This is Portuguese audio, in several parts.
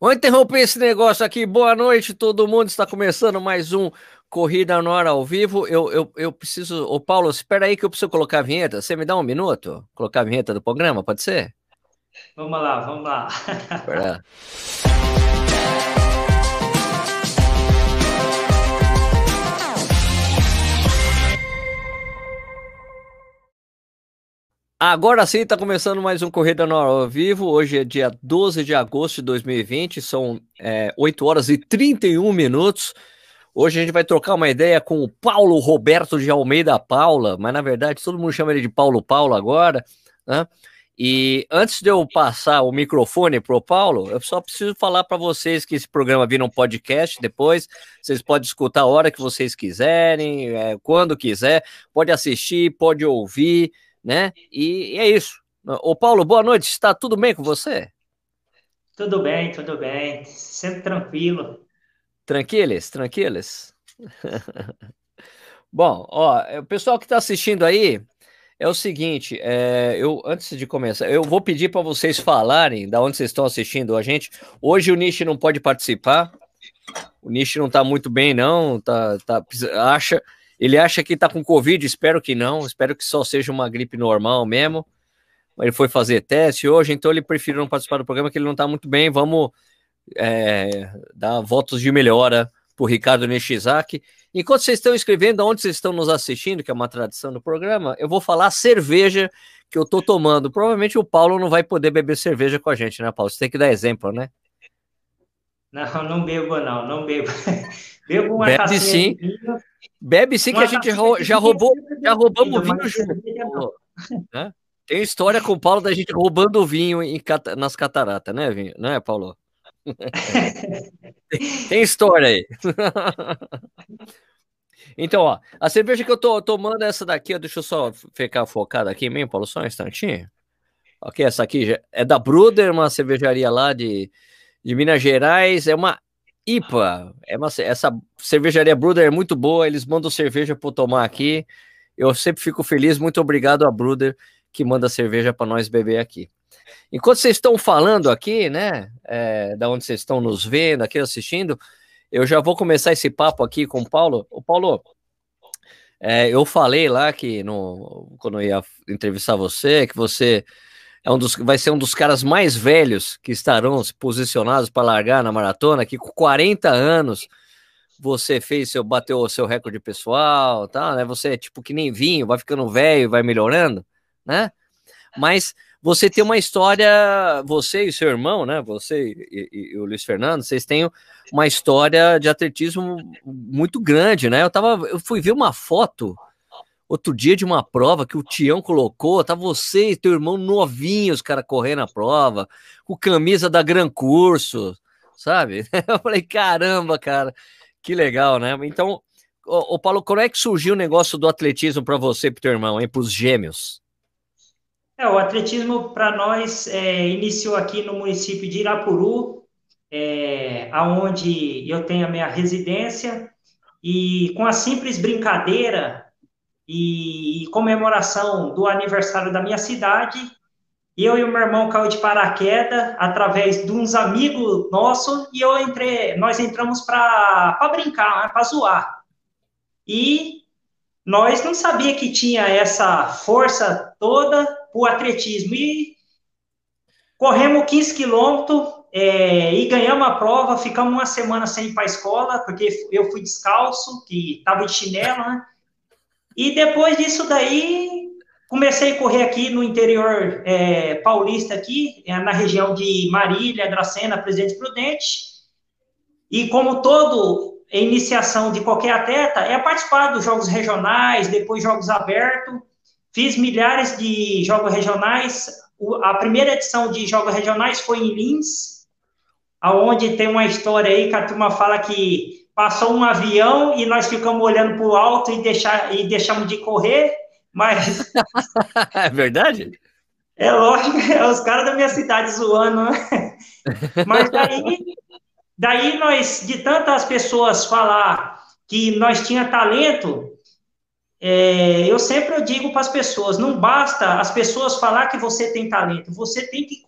Vou interromper esse negócio aqui. Boa noite, todo mundo. Está começando mais um Corrida no Ar ao vivo. Eu, eu, eu preciso. Ô, Paulo, espera aí que eu preciso colocar a vinheta. Você me dá um minuto? Colocar a vinheta do programa, pode ser? Vamos lá, vamos lá. Espera. Agora sim, está começando mais um Corrida no ao Vivo. Hoje é dia 12 de agosto de 2020, são é, 8 horas e 31 minutos. Hoje a gente vai trocar uma ideia com o Paulo Roberto de Almeida Paula, mas na verdade todo mundo chama ele de Paulo Paulo agora, né? E antes de eu passar o microfone para o Paulo, eu só preciso falar para vocês que esse programa vira um podcast depois. Vocês podem escutar a hora que vocês quiserem, é, quando quiser, pode assistir, pode ouvir né? E, e é isso. Ô Paulo, boa noite. Está tudo bem com você? Tudo bem, tudo bem. Sempre tranquilo. Tranquilos, tranquilos. Bom, ó, o pessoal que está assistindo aí, é o seguinte, é, eu antes de começar, eu vou pedir para vocês falarem da onde vocês estão assistindo a gente. Hoje o Nish não pode participar. O Nish não está muito bem, não. Tá, tá, acha, ele acha que tá com Covid, espero que não, espero que só seja uma gripe normal mesmo. Ele foi fazer teste hoje, então ele preferiu não participar do programa, que ele não tá muito bem. Vamos é, dar votos de melhora pro Ricardo Nishizaki. Enquanto vocês estão escrevendo, onde vocês estão nos assistindo, que é uma tradição do programa, eu vou falar cerveja que eu tô tomando. Provavelmente o Paulo não vai poder beber cerveja com a gente, né, Paulo? Você tem que dar exemplo, né? Não, não bebo, não, não bebo. bebo uma Bebe sim. Bebe sim que a gente já roubou, já roubamos vinho junto. Né? Tem história com o Paulo da gente roubando vinho em, nas cataratas, né, vinho? Não é, Paulo? tem, história aí. então, ó, a cerveja que eu tô tomando é essa daqui, ó, deixa eu só ficar focado aqui mesmo, Paulo, só um instantinho. Ok, essa aqui é da Bruder, uma cervejaria lá de, de Minas Gerais, é uma IPA, é uma, essa cervejaria Bruder é muito boa, eles mandam cerveja para tomar aqui. Eu sempre fico feliz, muito obrigado a Bruder que manda cerveja para nós beber aqui. Enquanto vocês estão falando aqui, né, é, da onde vocês estão nos vendo, aqui assistindo, eu já vou começar esse papo aqui com o Paulo. O Paulo, é, eu falei lá que no, quando eu ia entrevistar você, que você é um dos, vai ser um dos caras mais velhos que estarão posicionados para largar na maratona, que com 40 anos você fez seu bateu o seu recorde pessoal, tá, né? Você é tipo que nem vinho, vai ficando velho, vai melhorando, né? Mas você tem uma história, você e seu irmão, né? Você e, e, e, o Luiz Fernando, vocês têm uma história de atletismo muito grande, né? Eu tava, eu fui ver uma foto outro dia de uma prova que o Tião colocou, tá você e teu irmão novinhos, cara, correndo a prova, com camisa da Gran Curso, sabe? Eu falei, caramba, cara, que legal, né? Então, o, Paulo, como é que surgiu o negócio do atletismo para você e pro teu irmão, hein, pros gêmeos? É, o atletismo para nós é, iniciou aqui no município de Irapuru, é, aonde eu tenho a minha residência, e com a simples brincadeira e, comemoração do aniversário da minha cidade, eu e o meu irmão caiu de paraquedas através de uns amigos nossos e eu entrei, nós entramos para brincar, né, para zoar. E nós não sabia que tinha essa força toda para atletismo. E corremos 15 quilômetros é, e ganhamos a prova, ficamos uma semana sem ir para a escola, porque eu fui descalço, que estava de chinelo, né? E depois disso daí, comecei a correr aqui no interior é, paulista, aqui, é, na região de Marília, Dracena, Presidente Prudente. E como todo iniciação de qualquer atleta, é participar dos jogos regionais, depois jogos abertos. Fiz milhares de jogos regionais. A primeira edição de jogos regionais foi em Lins, aonde tem uma história aí que a turma fala que passou um avião e nós ficamos olhando para o alto e, deixar, e deixamos de correr, mas... é verdade? É lógico, é os caras da minha cidade zoando, né? Mas daí, daí nós, de tantas pessoas falar que nós tinha talento, é, eu sempre digo para as pessoas, não basta as pessoas falar que você tem talento, você tem que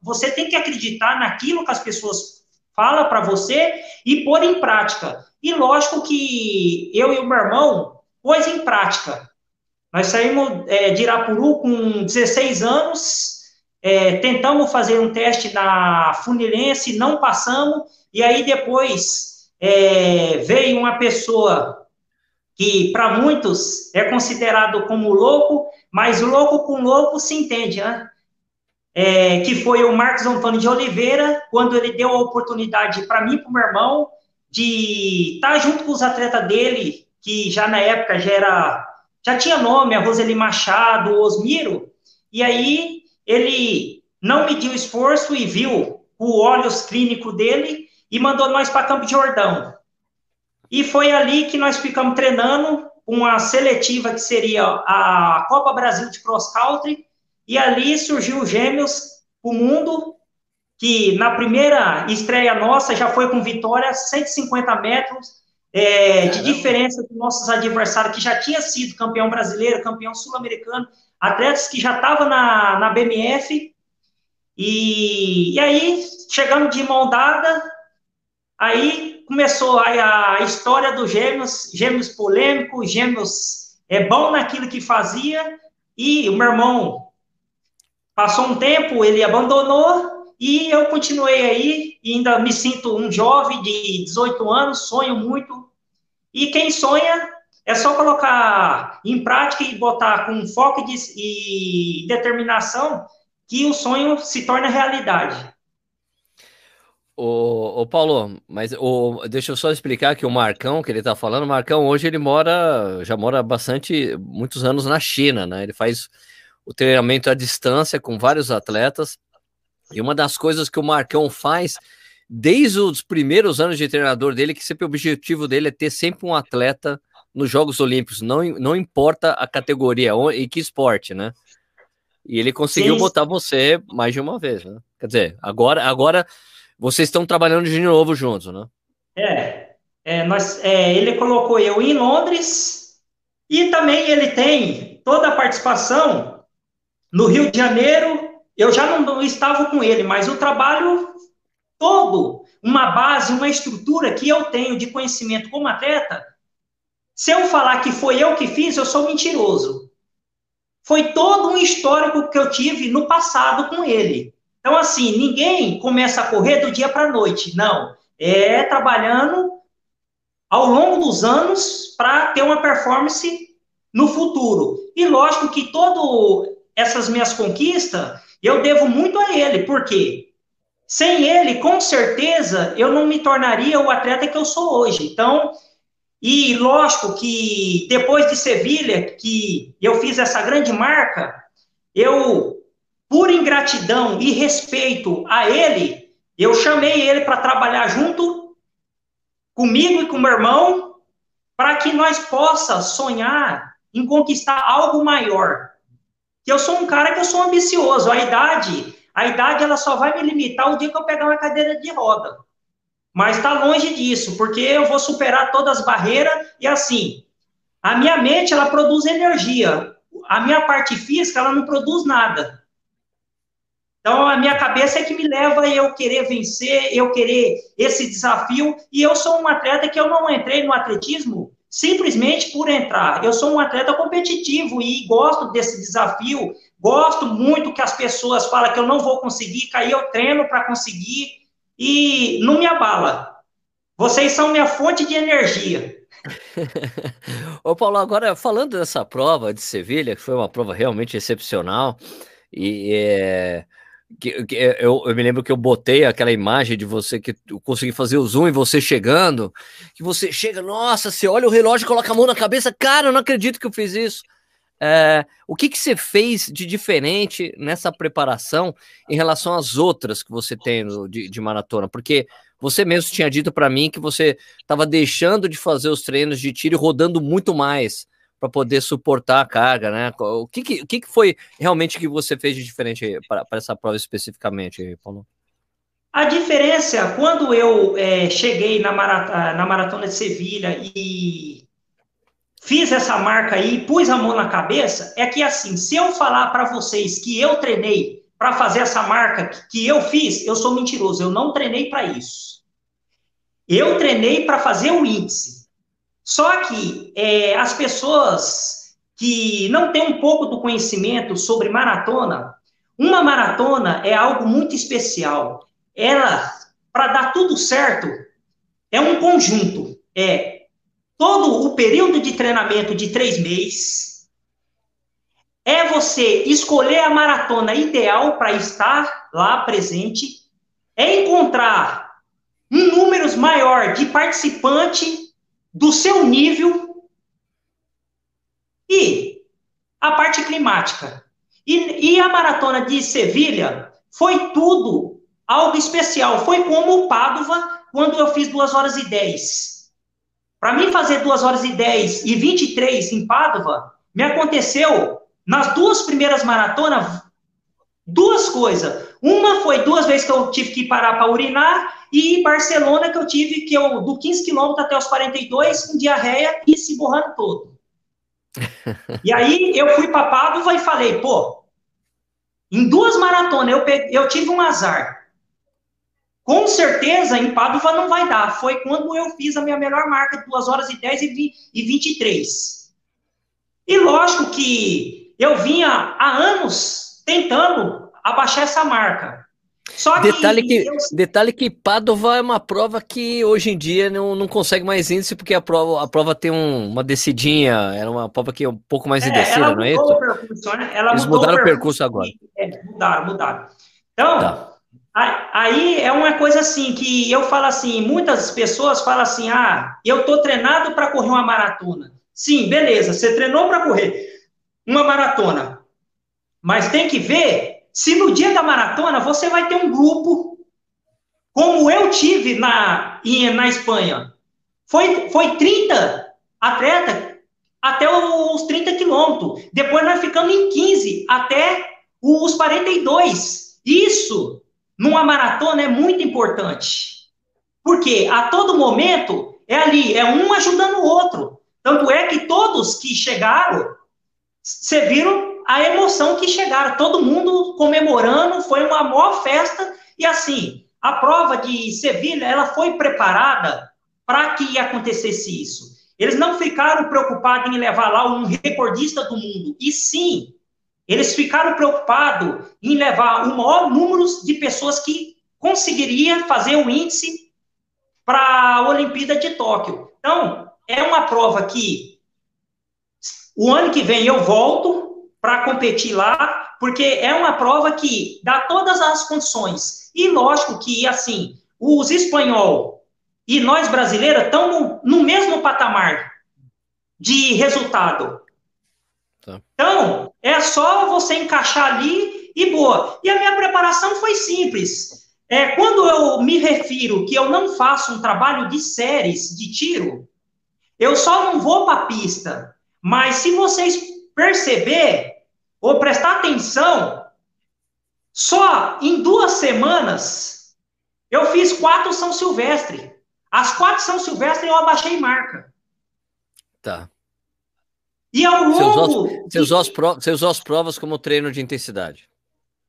você tem que acreditar naquilo que as pessoas fala para você e pôr em prática. E lógico que eu e o meu irmão pôs em prática. Nós saímos é, de Irapuru com 16 anos, é, tentamos fazer um teste na Funilense, não passamos, e aí depois é, veio uma pessoa que para muitos é considerado como louco, mas louco com louco se entende, né? É, que foi o Marcos Antônio de Oliveira, quando ele deu a oportunidade para mim e para o meu irmão de estar tá junto com os atletas dele, que já na época já era já tinha nome, a Roseli Machado, Osmiro, e aí ele não mediu esforço e viu o olhos clínico dele e mandou nós para Campo de Jordão. E foi ali que nós ficamos treinando uma seletiva que seria a Copa Brasil de Cross Country, e ali surgiu o Gêmeos, o mundo, que na primeira estreia nossa já foi com vitória, 150 metros, é, de diferença dos nossos adversários, que já tinha sido campeão brasileiro, campeão sul-americano, atletas que já estavam na, na BMF, e, e aí, chegando de mão dada, aí começou a, a história dos gêmeos, gêmeos polêmicos, gêmeos é bom naquilo que fazia, e o meu irmão passou um tempo, ele abandonou, e eu continuei aí, e ainda me sinto um jovem de 18 anos, sonho muito. E quem sonha é só colocar em prática e botar com foco e determinação que o sonho se torna realidade. Ô, Paulo, mas deixa eu só explicar que o Marcão que ele tá falando, Marcão hoje ele mora, já mora bastante, muitos anos na China, né? Ele faz o treinamento à distância com vários atletas. E uma das coisas que o Marcão faz desde os primeiros anos de treinador dele, que sempre o objetivo dele é ter sempre um atleta nos Jogos Olímpicos, não, não importa a categoria e que esporte, né? E ele conseguiu Sim. botar você mais de uma vez, né? Quer dizer, agora, agora vocês estão trabalhando de novo juntos, né? É, é, nós, é, ele colocou eu em Londres e também ele tem toda a participação no Rio de Janeiro. Eu já não, estava com ele, mas o trabalho todo, uma base, uma estrutura que eu tenho de conhecimento como atleta, se eu falar que foi eu que fiz, eu sou mentiroso. Foi todo um histórico que eu tive no passado com ele. Então, assim, ninguém começa a correr do dia para a noite. Não. É trabalhando ao longo dos anos para ter uma performance no futuro. E lógico que todas essas minhas conquistas eu devo muito a ele, porque sem ele, com certeza, eu não me tornaria o atleta que eu sou hoje. Então, e lógico que depois de Sevilha, que eu fiz essa grande marca, eu por ingratidão e respeito a ele, eu chamei ele para trabalhar junto comigo e com meu irmão, para que nós possa sonhar em conquistar algo maior. Que eu sou um cara que eu sou ambicioso, a idade, a idade ela só vai me limitar o dia que eu pegar uma cadeira de roda. Mas está longe disso, porque eu vou superar todas as barreiras e assim, a minha mente ela produz energia, a minha parte física ela não produz nada. Então, a minha cabeça é que me leva a eu querer vencer, eu querer esse desafio. E eu sou um atleta que eu não entrei no atletismo simplesmente por entrar. Eu sou um atleta competitivo e gosto desse desafio. Gosto muito que as pessoas falam que eu não vou conseguir, que aí eu treino para conseguir e não me abala. Vocês são minha fonte de energia. Ô Paulo, agora falando dessa prova de Sevilha, que foi uma prova realmente excepcional, e é, que, que, é, eu, eu, me lembro que eu botei aquela imagem de você que eu consegui fazer o zoom e você chegando, que você chega, nossa, você olha o relógio, coloca a mão na cabeça, cara, eu não acredito que eu fiz isso. É, o que, que você fez de diferente nessa preparação em relação às outras que você tem de, de maratona? Porque você mesmo tinha dito para mim que você estava deixando de fazer os treinos de tiro e rodando muito mais para poder suportar a carga, né? O que, que, o que, que foi realmente que você fez de diferente para essa prova especificamente, Paulo? A diferença, quando eu é, cheguei na, maratona, na maratona de Sevilha e fiz essa marca aí, pus a mão na cabeça, é que assim, se eu falar para vocês que eu treinei para fazer essa marca que eu fiz, eu sou mentiroso, eu não treinei para isso. Eu treinei para fazer o índice. Só que é, as pessoas que não têm um pouco do conhecimento sobre maratona, uma maratona é algo muito especial. Ela, para dar tudo certo, é um conjunto. É todo o período de treinamento de três meses. É você escolher a maratona ideal para estar lá presente. É encontrar um número maior de participante do seu nível e a parte climática. E, e a maratona de Sevilha foi tudo algo especial. Foi como o Padova quando eu fiz 2 horas e 10. Para mim fazer 2 horas e 10 e 23 em Padova, me aconteceu nas duas primeiras maratonas duas coisas. Uma foi duas vezes que eu tive que parar para urinar e Barcelona que eu tive que eu do 15 quilômetros até os 42 com diarreia e se borrando todo. e aí eu fui para Padova e falei, pô, em duas maratonas eu, peguei, eu tive um azar. Com certeza, em Padova não vai dar. Foi quando eu fiz a minha melhor marca de 2 horas e 10 e 23. E lógico que eu vinha há anos tentando abaixar essa marca. Só detalhe que, que eu... detalhe que Padova é uma prova que hoje em dia não, não consegue mais índice porque a prova, a prova tem um, uma descidinha, era uma prova que é um pouco mais é, descida, não é isso? Percurso, né? Eles mudaram o percurso, agora. É, mudaram, mudaram. Então, tá. Aí é uma coisa assim que eu falo assim, muitas pessoas falam assim: "Ah, eu tô treinado para correr uma maratona". Sim, beleza, você treinou para correr uma maratona. Mas tem que ver se no dia da maratona você vai ter um grupo como eu tive na na Espanha. Foi foi 30 atletas até os 30 quilômetros. Depois nós ficamos em 15 até os 42. Isso numa maratona é muito importante. Porque a todo momento é ali, é um ajudando o outro. Tanto é que todos que chegaram, você viram a emoção que chegaram, todo mundo comemorando, foi uma maior festa, e assim, a prova de Sevilha, ela foi preparada para que acontecesse isso. Eles não ficaram preocupados em levar lá um recordista do mundo, e sim eles ficaram preocupados em levar o maior número de pessoas que conseguiria fazer o índice para a Olimpíada de Tóquio. Então, é uma prova que o ano que vem eu volto para competir lá, porque é uma prova que dá todas as condições. E lógico que, assim, os espanhol e nós brasileiros estamos no mesmo patamar de resultado. Tá. Então, é só você encaixar ali e boa. E a minha preparação foi simples. É, quando eu me refiro que eu não faço um trabalho de séries de tiro, eu só não vou para a pista. Mas se vocês perceber ou prestar atenção, só em duas semanas eu fiz quatro São Silvestre. As quatro São Silvestre eu abaixei marca. Tá. E ao longo. Você usou, as, provas, usou as provas como treino de intensidade?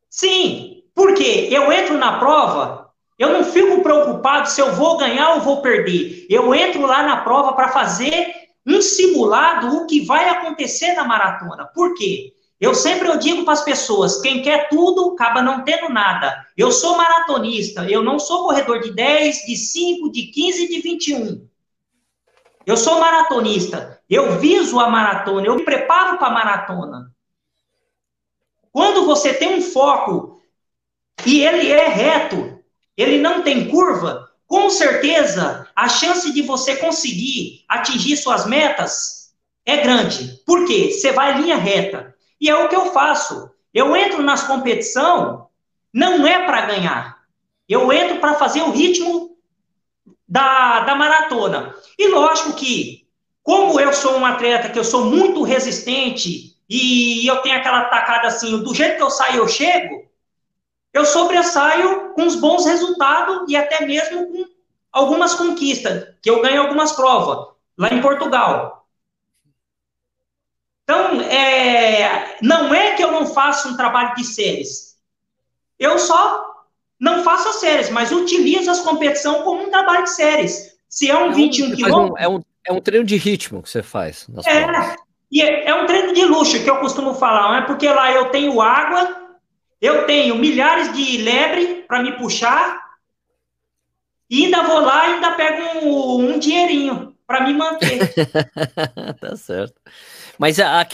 Sim, porque eu entro na prova, eu não fico preocupado se eu vou ganhar ou vou perder. Eu entro lá na prova para fazer um simulado o que vai acontecer na maratona. Por quê? Eu sempre eu digo para as pessoas, quem quer tudo acaba não tendo nada. Eu sou maratonista, eu não sou corredor de 10, de 5, de 15, de 21. Eu sou maratonista. Eu viso a maratona, eu me preparo para a maratona. Quando você tem um foco e ele é reto, ele não tem curva, com certeza a chance de você conseguir atingir suas metas é grande. Por quê? Você vai linha reta. E é o que eu faço. Eu entro nas competição não é para ganhar. Eu entro para fazer o ritmo da, da maratona. E lógico que como eu sou um atleta que eu sou muito resistente e eu tenho aquela tacada assim, do jeito que eu saio eu chego, eu sobressaio com os bons resultados e até mesmo com algumas conquistas, que eu ganho algumas provas lá em Portugal. Então, é, não é que eu não faço um trabalho de séries. Eu só não faço as séries, mas utilizo as competições como um trabalho de séries. Se é um, é um 21 quilômetros. Um, é, um, é um treino de ritmo que você faz. é, e é, é um treino de luxo que eu costumo falar, não é porque lá eu tenho água, eu tenho milhares de lebre para me puxar, e ainda vou lá e ainda pego um, um dinheirinho para me manter. tá certo. Mas a,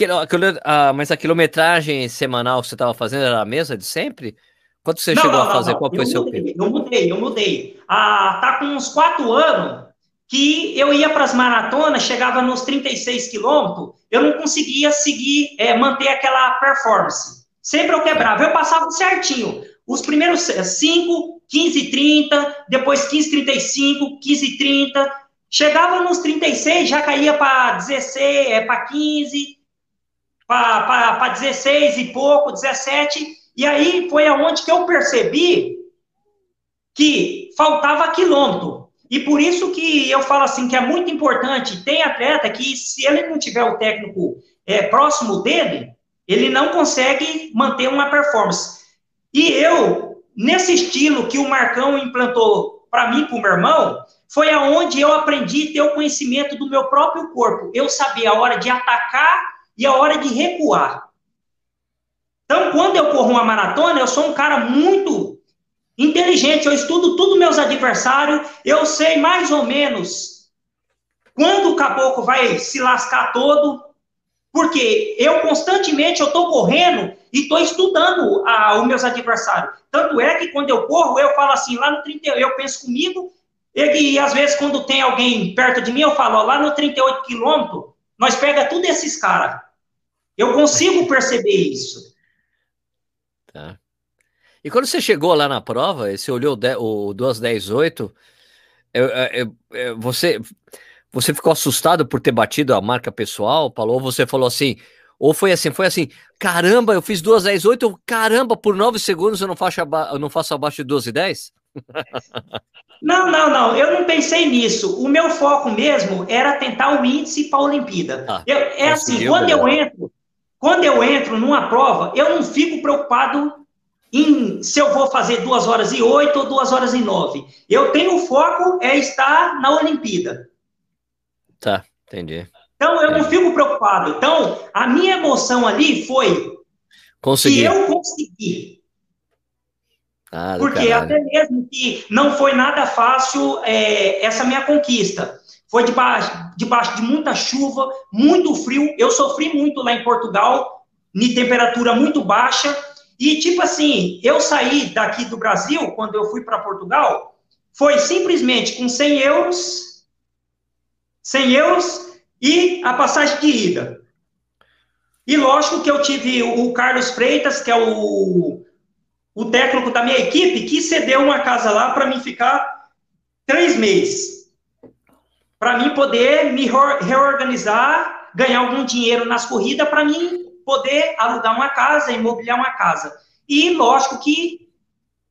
a, mas a quilometragem semanal que você estava fazendo era a mesma de sempre? Quanto você não, chegou não, a fazer? Não, Qual foi o seu mudei, Eu mudei, eu mudei. Ah, tá com uns quatro anos que eu ia para as maratonas, chegava nos 36 quilômetros, eu não conseguia seguir, é, manter aquela performance. Sempre eu quebrava, eu passava certinho. Os primeiros 5, 15, 30, depois 15, 35, 15, 30. Chegava nos 36, já caía para 16, é, para 15, para 16 e pouco, 17. E aí foi aonde que eu percebi que faltava quilômetro. E por isso que eu falo assim que é muito importante, tem atleta que se ele não tiver o técnico é, próximo dele, ele não consegue manter uma performance. E eu, nesse estilo que o Marcão implantou para mim, para o meu irmão, foi aonde eu aprendi a ter o conhecimento do meu próprio corpo. Eu sabia a hora de atacar e a hora de recuar. Então, quando eu corro uma maratona, eu sou um cara muito inteligente, eu estudo tudo meus adversários, eu sei mais ou menos quando o caboclo vai se lascar todo, porque eu constantemente eu estou correndo e estou estudando a, os meus adversários. Tanto é que quando eu corro, eu falo assim, lá no 30, eu penso comigo, e, e às vezes quando tem alguém perto de mim, eu falo, ó, lá no 38 quilômetros, nós pega tudo esses caras. Eu consigo perceber isso. Tá. E quando você chegou lá na prova, você olhou o 2.10.8, você, você ficou assustado por ter batido a marca pessoal, Paulo? Ou você falou assim, ou foi assim, foi assim, caramba, eu fiz 2.10.8, caramba, por 9 segundos eu não faço, eu não faço abaixo de 12.10? Não, não, não, eu não pensei nisso. O meu foco mesmo era tentar o índice para a Olimpíada. Ah, eu, é assim, quando eu entro, quando eu entro numa prova, eu não fico preocupado em se eu vou fazer duas horas e oito ou duas horas e nove. Eu tenho o foco é estar na Olimpíada. Tá, entendi. Então eu não fico preocupado. Então a minha emoção ali foi Consegui. que eu consegui. Ah, Porque caralho. até mesmo que não foi nada fácil é, essa minha conquista. Foi debaixo, debaixo de muita chuva, muito frio. Eu sofri muito lá em Portugal, em temperatura muito baixa e, tipo assim, eu saí daqui do Brasil, quando eu fui para Portugal, foi simplesmente com 100 euros, 100 euros e a passagem de ida. E lógico que eu tive o Carlos Freitas, que é o, o técnico da minha equipe, que cedeu uma casa lá para mim ficar três meses. Para mim poder me reorganizar, ganhar algum dinheiro nas corridas, para mim poder alugar uma casa, imobiliar uma casa. E lógico que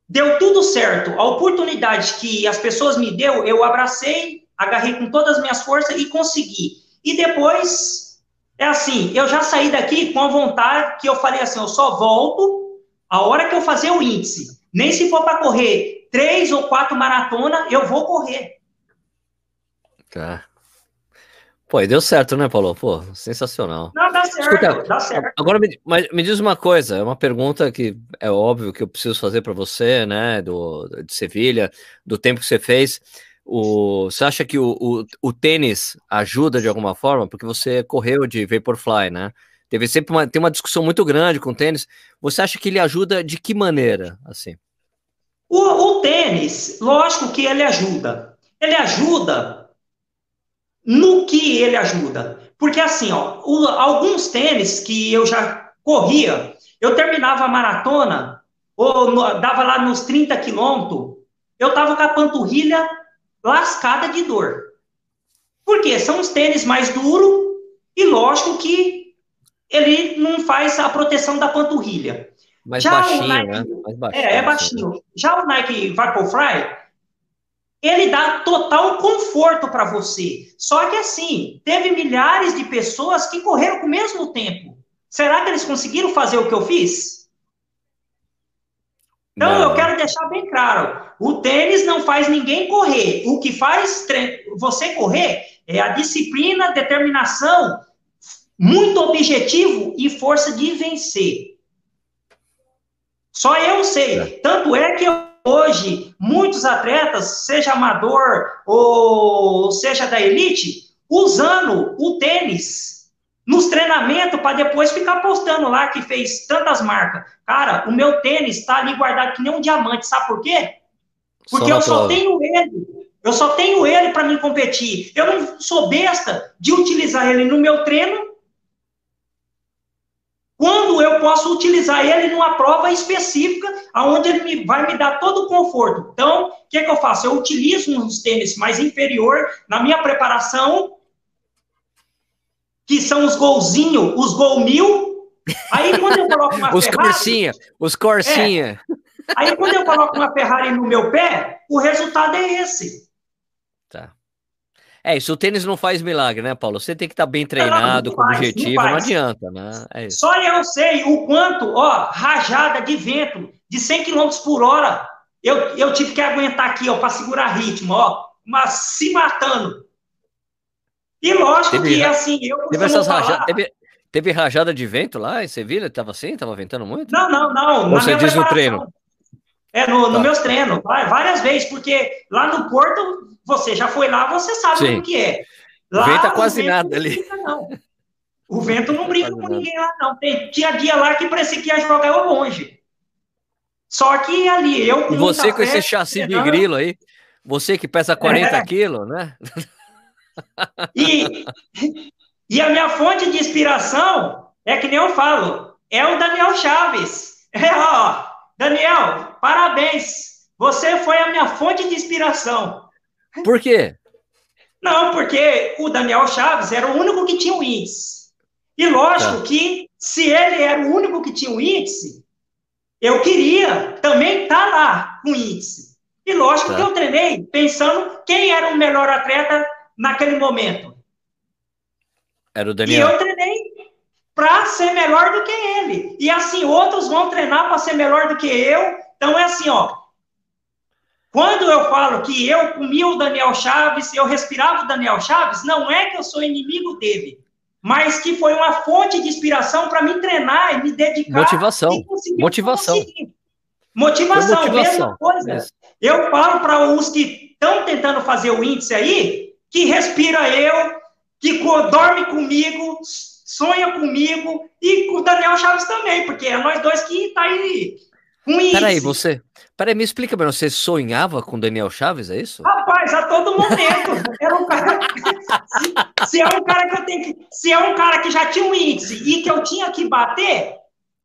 deu tudo certo. A oportunidade que as pessoas me deu, eu abracei, agarrei com todas as minhas forças e consegui. E depois, é assim, eu já saí daqui com a vontade que eu falei assim, eu só volto a hora que eu fazer o índice. Nem se for para correr três ou quatro maratonas, eu vou correr. Tá. Pô, e deu certo, né, Paulo? Pô, sensacional. Não, dá certo, Escuta, dá certo. Agora, me, mas, me diz uma coisa, é uma pergunta que é óbvio que eu preciso fazer para você, né, do, de Sevilha, do tempo que você fez. O, você acha que o, o, o, tênis ajuda de alguma forma? Porque você correu de Vaporfly, né? Teve sempre uma, tem uma discussão muito grande com o tênis. Você acha que ele ajuda de que maneira, assim? O, o tênis, lógico que ele ajuda. Ele ajuda no que ele ajuda. Porque assim, ó, o, alguns tênis que eu já corria, eu terminava a maratona, ou no, dava lá nos 30 quilômetros, eu tava com a panturrilha lascada de dor. Por quê? São os tênis mais duros e lógico que ele não faz a proteção da panturrilha. Mais Já baixinho, Nike, né? Baixinho, é, é baixinho. Já o Nike Vaporfly, ele dá total conforto para você. Só que assim, teve milhares de pessoas que correram com o mesmo tempo. Será que eles conseguiram fazer o que eu fiz? Então, não. eu quero deixar bem claro: o tênis não faz ninguém correr. O que faz você correr é a disciplina, determinação, muito objetivo e força de vencer. Só eu sei. É. Tanto é que hoje, muitos atletas, seja amador ou seja da elite, usando o tênis nos treinamentos para depois ficar postando lá que fez tantas marcas. Cara, o meu tênis está ali guardado que nem um diamante, sabe por quê? Porque só eu só tenho ele. Eu só tenho ele para me competir. Eu não sou besta de utilizar ele no meu treino quando eu posso utilizar ele numa prova específica, onde ele me, vai me dar todo o conforto. Então, o que, que eu faço? Eu utilizo uns tênis mais inferior na minha preparação que são os golzinhos, os gol mil. Aí quando eu coloco uma os Ferrari... Corsinha, os Corsinha. É, aí quando eu coloco uma Ferrari no meu pé, o resultado é esse. Tá. É, isso o tênis não faz milagre, né, Paulo? Você tem que estar tá bem treinado, não, não com faz, objetivo, não, não, adianta, né? É Só eu sei o quanto, ó, rajada de vento de 100 km por hora, eu, eu tive que aguentar aqui, ó, para segurar ritmo, ó, mas se matando. E lógico teve, que, assim, eu teve essas falar... teve, teve, rajada de vento lá em Sevilha? Estava assim? Estava ventando muito? Não, não, não. Ou você diz no treino? É, no, tá. no meus treinos, várias vezes, porque lá no Porto, você já foi lá, você sabe o que é. Lá, Venta quase nada ali. Brinca, não. O vento não brinca com ninguém lá, não. Tem, tinha dia lá que parecia que ia jogar longe. Só que ali, eu com E você com esse chassi de grilo aí, você que pesa 40 é. quilos, né? E, e a minha fonte de inspiração é que nem eu falo, é o Daniel Chaves. É, ó, Daniel, parabéns. Você foi a minha fonte de inspiração. Por quê? Não, porque o Daniel Chaves era o único que tinha o índice. E lógico tá. que se ele era o único que tinha o índice, eu queria também estar tá lá com o índice. E lógico tá. que eu treinei pensando quem era o melhor atleta naquele momento. Era o Daniel. E eu treinei para ser melhor do que ele. E assim, outros vão treinar para ser melhor do que eu. Então é assim, ó. Quando eu falo que eu comi o Daniel Chaves, eu respirava o Daniel Chaves, não é que eu sou inimigo dele, mas que foi uma fonte de inspiração para me treinar e me dedicar. Motivação. Motivação. Motivação, motivação, mesma coisa. É. Eu falo para os que estão tentando fazer o índice aí, que respira eu, que dorme comigo, sonha comigo, e com o Daniel Chaves também, porque é nós dois que tá aí com isso. Peraí, você. Peraí, me explica, mas você sonhava com o Daniel Chaves, é isso? Rapaz, a todo momento. Era um cara. se, se, é um cara que eu tenho que. Se é um cara que já tinha um índice e que eu tinha que bater,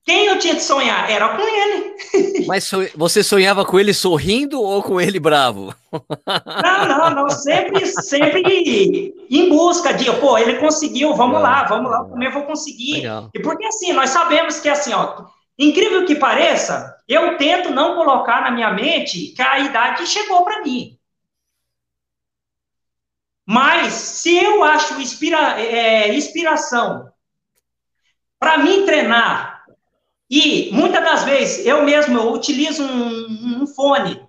quem eu tinha que sonhar? Era com ele. Mas você sonhava com ele sorrindo ou com ele bravo? Não, não, não. Sempre, sempre em busca de, pô, ele conseguiu, vamos lá, vamos lá, eu também vou conseguir. Legal. E porque assim, nós sabemos que assim, ó, incrível que pareça, eu tento não colocar na minha mente que a idade chegou para mim. Mas se eu acho inspira, é, inspiração para mim treinar e muitas das vezes eu mesmo eu utilizo um, um, fone,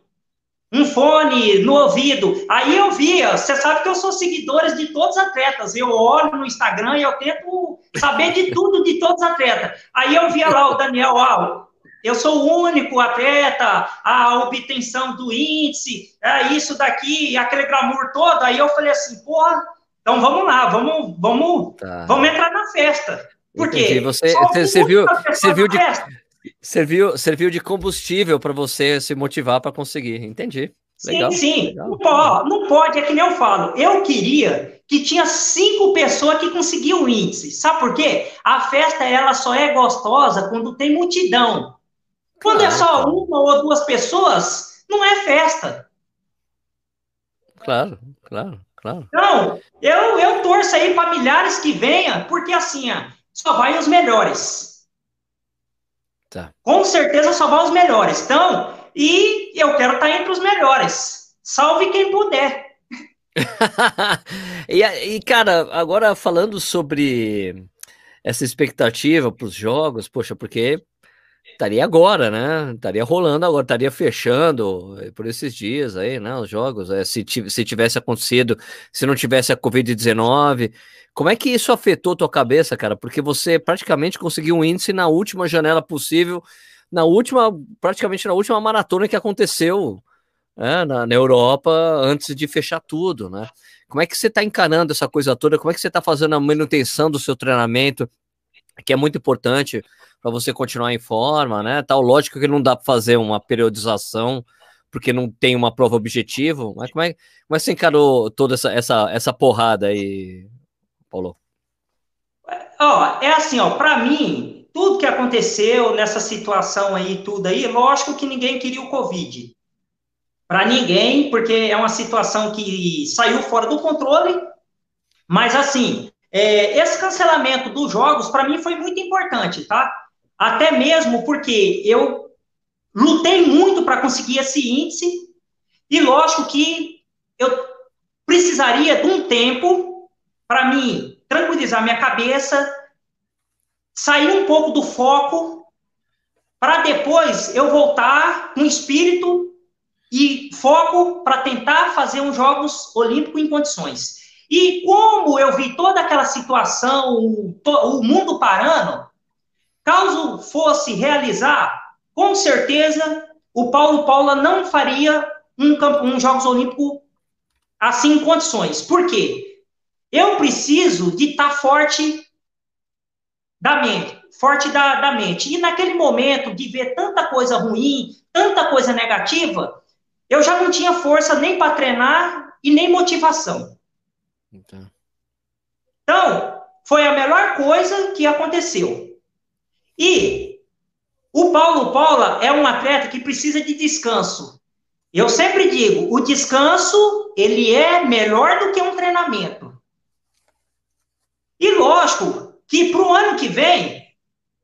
um fone no ouvido. Aí eu via, você sabe que eu sou seguidores de todos os atletas. Eu olho no Instagram e eu tento saber de tudo de todos os atletas. Aí eu via lá o Daniel, ah, eu sou o único atleta, a obtenção do índice, é isso daqui, aquele glamour todo. Aí eu falei assim, porra, então vamos lá, vamos, vamos, tá. vamos entrar na festa. Por quê? Você, você, serviu, serviu, de, serviu, serviu de combustível para você se motivar para conseguir. Entendi. Legal, sim, sim. Legal. Não, pode, não pode, é que nem eu falo. Eu queria que tinha cinco pessoas que conseguiam o índice. Sabe por quê? A festa ela só é gostosa quando tem multidão. Quando claro, é só claro. uma ou duas pessoas, não é festa. Claro, claro, claro. Então, eu, eu torço aí para milhares que venham, porque assim, ó, só vai os melhores. Tá. Com certeza só vai os melhores. Então, e eu quero estar entre os melhores. Salve quem puder. e, e, cara, agora falando sobre essa expectativa para os jogos, poxa, porque estaria agora, né? Estaria rolando agora, estaria fechando eh, por esses dias aí, né? Os jogos, é, se, se tivesse acontecido, se não tivesse a Covid-19. Como é que isso afetou tua cabeça, cara? Porque você praticamente conseguiu um índice na última janela possível, na última, praticamente na última maratona que aconteceu né, na, na Europa antes de fechar tudo, né? Como é que você está encarando essa coisa toda? Como é que você está fazendo a manutenção do seu treinamento? Que é muito importante para você continuar em forma, né? Tal, lógico que não dá para fazer uma periodização porque não tem uma prova objetivo, mas como é, como é que você encarou toda essa, essa, essa porrada aí, Paulo? Ó, é assim, ó, para mim, tudo que aconteceu nessa situação aí, tudo aí, lógico que ninguém queria o Covid. Para ninguém, porque é uma situação que saiu fora do controle, mas assim, é, esse cancelamento dos jogos, para mim, foi muito importante, tá? Até mesmo porque eu lutei muito para conseguir esse índice, e lógico que eu precisaria de um tempo para mim tranquilizar minha cabeça, sair um pouco do foco, para depois eu voltar com espírito e foco para tentar fazer uns Jogos Olímpicos em condições. E como eu vi toda aquela situação, o mundo parando, Caso fosse realizar, com certeza o Paulo Paula não faria um, um Jogos Olímpicos assim em condições. Por quê? Eu preciso de estar tá forte da mente, forte da, da mente. E naquele momento de ver tanta coisa ruim, tanta coisa negativa, eu já não tinha força nem para treinar e nem motivação. Então. então, foi a melhor coisa que aconteceu. E o Paulo Paula é um atleta que precisa de descanso. Eu sempre digo, o descanso, ele é melhor do que um treinamento. E lógico que para o ano que vem,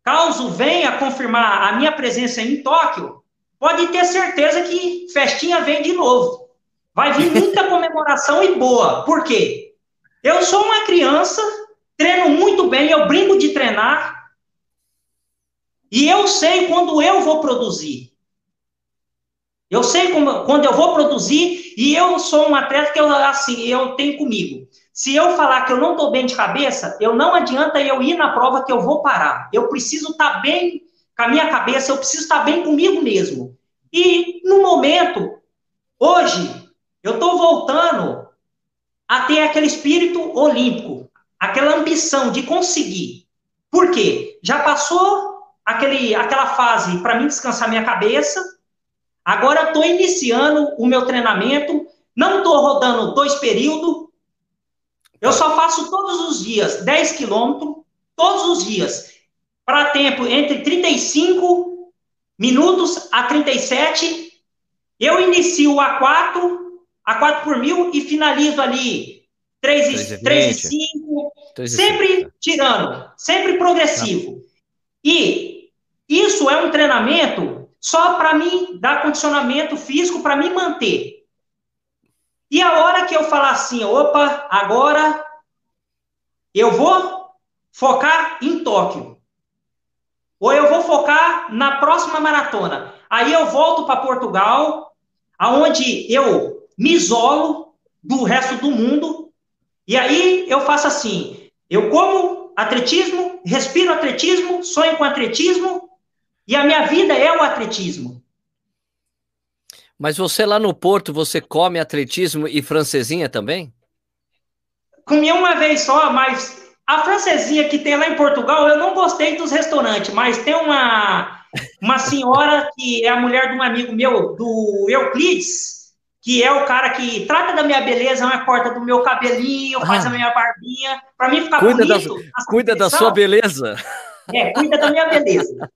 caso venha confirmar a minha presença em Tóquio, pode ter certeza que festinha vem de novo. Vai vir muita comemoração e boa. Por quê? Eu sou uma criança, treino muito bem, eu brinco de treinar, e eu sei quando eu vou produzir. Eu sei como, quando eu vou produzir e eu sou um atleta que eu, assim, eu tenho comigo. Se eu falar que eu não estou bem de cabeça, eu não adianta eu ir na prova que eu vou parar. Eu preciso estar tá bem com a minha cabeça, eu preciso estar tá bem comigo mesmo. E no momento, hoje, eu estou voltando a ter aquele espírito olímpico, aquela ambição de conseguir. Por quê? Já passou aquele, aquela fase para mim descansar minha cabeça. Agora estou iniciando o meu treinamento, não estou rodando dois períodos. Eu só faço todos os dias 10 quilômetros, todos os dias, para tempo entre 35 minutos a 37. Eu inicio a 4, a 4 por mil e finalizo ali 3, 3 e 5, sempre tirando, sempre progressivo. Tá. E isso é um treinamento só para mim dar condicionamento físico para me manter. E a hora que eu falar assim, opa, agora eu vou focar em Tóquio. Ou eu vou focar na próxima maratona. Aí eu volto para Portugal, aonde eu me isolo do resto do mundo. E aí eu faço assim: eu como atletismo, respiro atletismo, sonho com atletismo e a minha vida é o atletismo. Mas você lá no Porto, você come atletismo e francesinha também? Comi uma vez só, mas a francesinha que tem lá em Portugal, eu não gostei dos restaurantes, mas tem uma, uma senhora que é a mulher de um amigo meu, do Euclides, que é o cara que trata da minha beleza, uma corta do meu cabelinho, faz ah. a minha barbinha, para mim ficar cuida bonito. Da, cuida da sua beleza. É, cuida da minha beleza.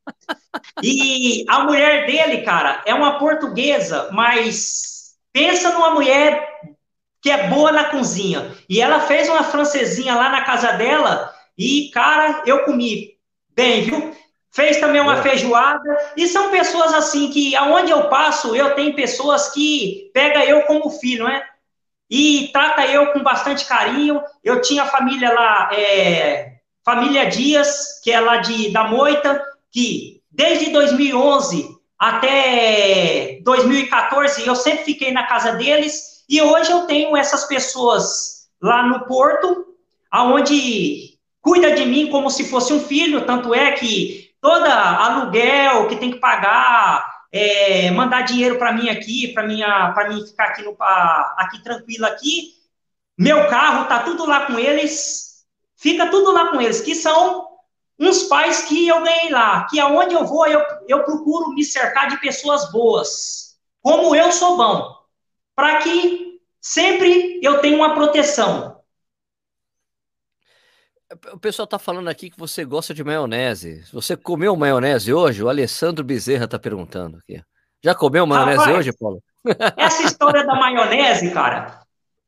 E a mulher dele, cara, é uma portuguesa, mas pensa numa mulher que é boa na cozinha. E ela fez uma francesinha lá na casa dela e, cara, eu comi bem, viu? Fez também uma feijoada. E são pessoas assim que, aonde eu passo, eu tenho pessoas que pega eu como filho, né? E trata eu com bastante carinho. Eu tinha família lá, é, família Dias, que é lá de, da Moita, que desde 2011 até 2014, eu sempre fiquei na casa deles, e hoje eu tenho essas pessoas lá no Porto, aonde cuida de mim como se fosse um filho, tanto é que toda aluguel que tem que pagar, é, mandar dinheiro para mim aqui, para minha, para mim ficar aqui no, aqui tranquilo aqui, meu carro tá tudo lá com eles, fica tudo lá com eles, que são uns pais que eu ganhei lá, que aonde eu vou, eu, eu procuro me cercar de pessoas boas, como eu sou bom, para que sempre eu tenha uma proteção. O pessoal está falando aqui que você gosta de maionese. Você comeu maionese hoje? O Alessandro Bezerra está perguntando aqui. Já comeu maionese Rapaz, hoje, Paulo? Essa história da maionese, cara,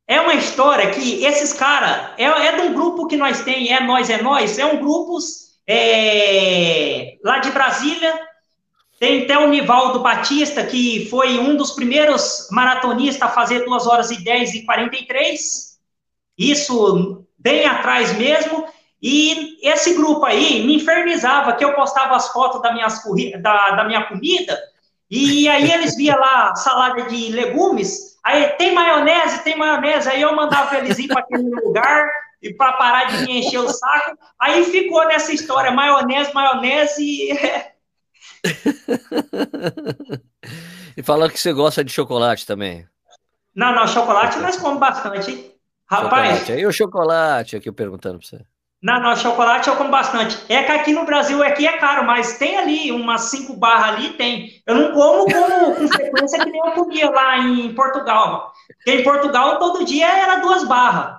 é uma história que esses caras, é, é de um grupo que nós tem, é Nós é Nós, é um grupo é, lá de Brasília, tem até o Nivaldo Batista, que foi um dos primeiros maratonistas a fazer 2 horas e 10 e 43. Isso bem atrás mesmo. E esse grupo aí me infernizava que eu postava as fotos da, minhas, da, da minha comida, e aí eles via lá salada de legumes, aí tem maionese, tem maionese, aí eu mandava eles ir para aquele lugar, e para parar de me encher o saco. Aí ficou nessa história, maionese, maionese. E, e falando que você gosta de chocolate também. Não, não, chocolate nós comemos bastante. Rapaz. Chocolate. E o chocolate aqui eu perguntando para você. Não, não, chocolate eu como bastante. É que aqui no Brasil aqui é caro, mas tem ali umas cinco barras ali, tem. Eu não como com, com frequência que nem eu comia lá em Portugal. Porque em Portugal todo dia era duas barras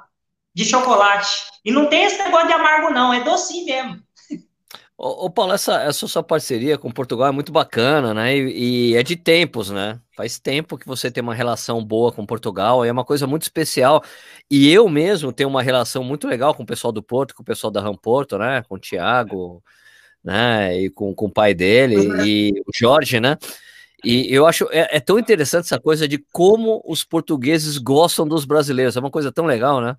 de chocolate. E não tem esse negócio de amargo, não, é docinho mesmo. Ô, ô Paulo, essa, essa sua parceria com Portugal é muito bacana, né? E, e, é de tempos, né? Faz tempo que você tem uma relação boa com Portugal, é uma coisa muito especial. E eu mesmo tenho uma relação muito legal com o pessoal do Porto, com o pessoal da Ramporto, né? Com o Tiago, né? E com, com o pai dele, uhum. e o Jorge, né? E eu acho é, é, tão interessante essa coisa de como os portugueses gostam dos brasileiros. É uma coisa tão legal, né?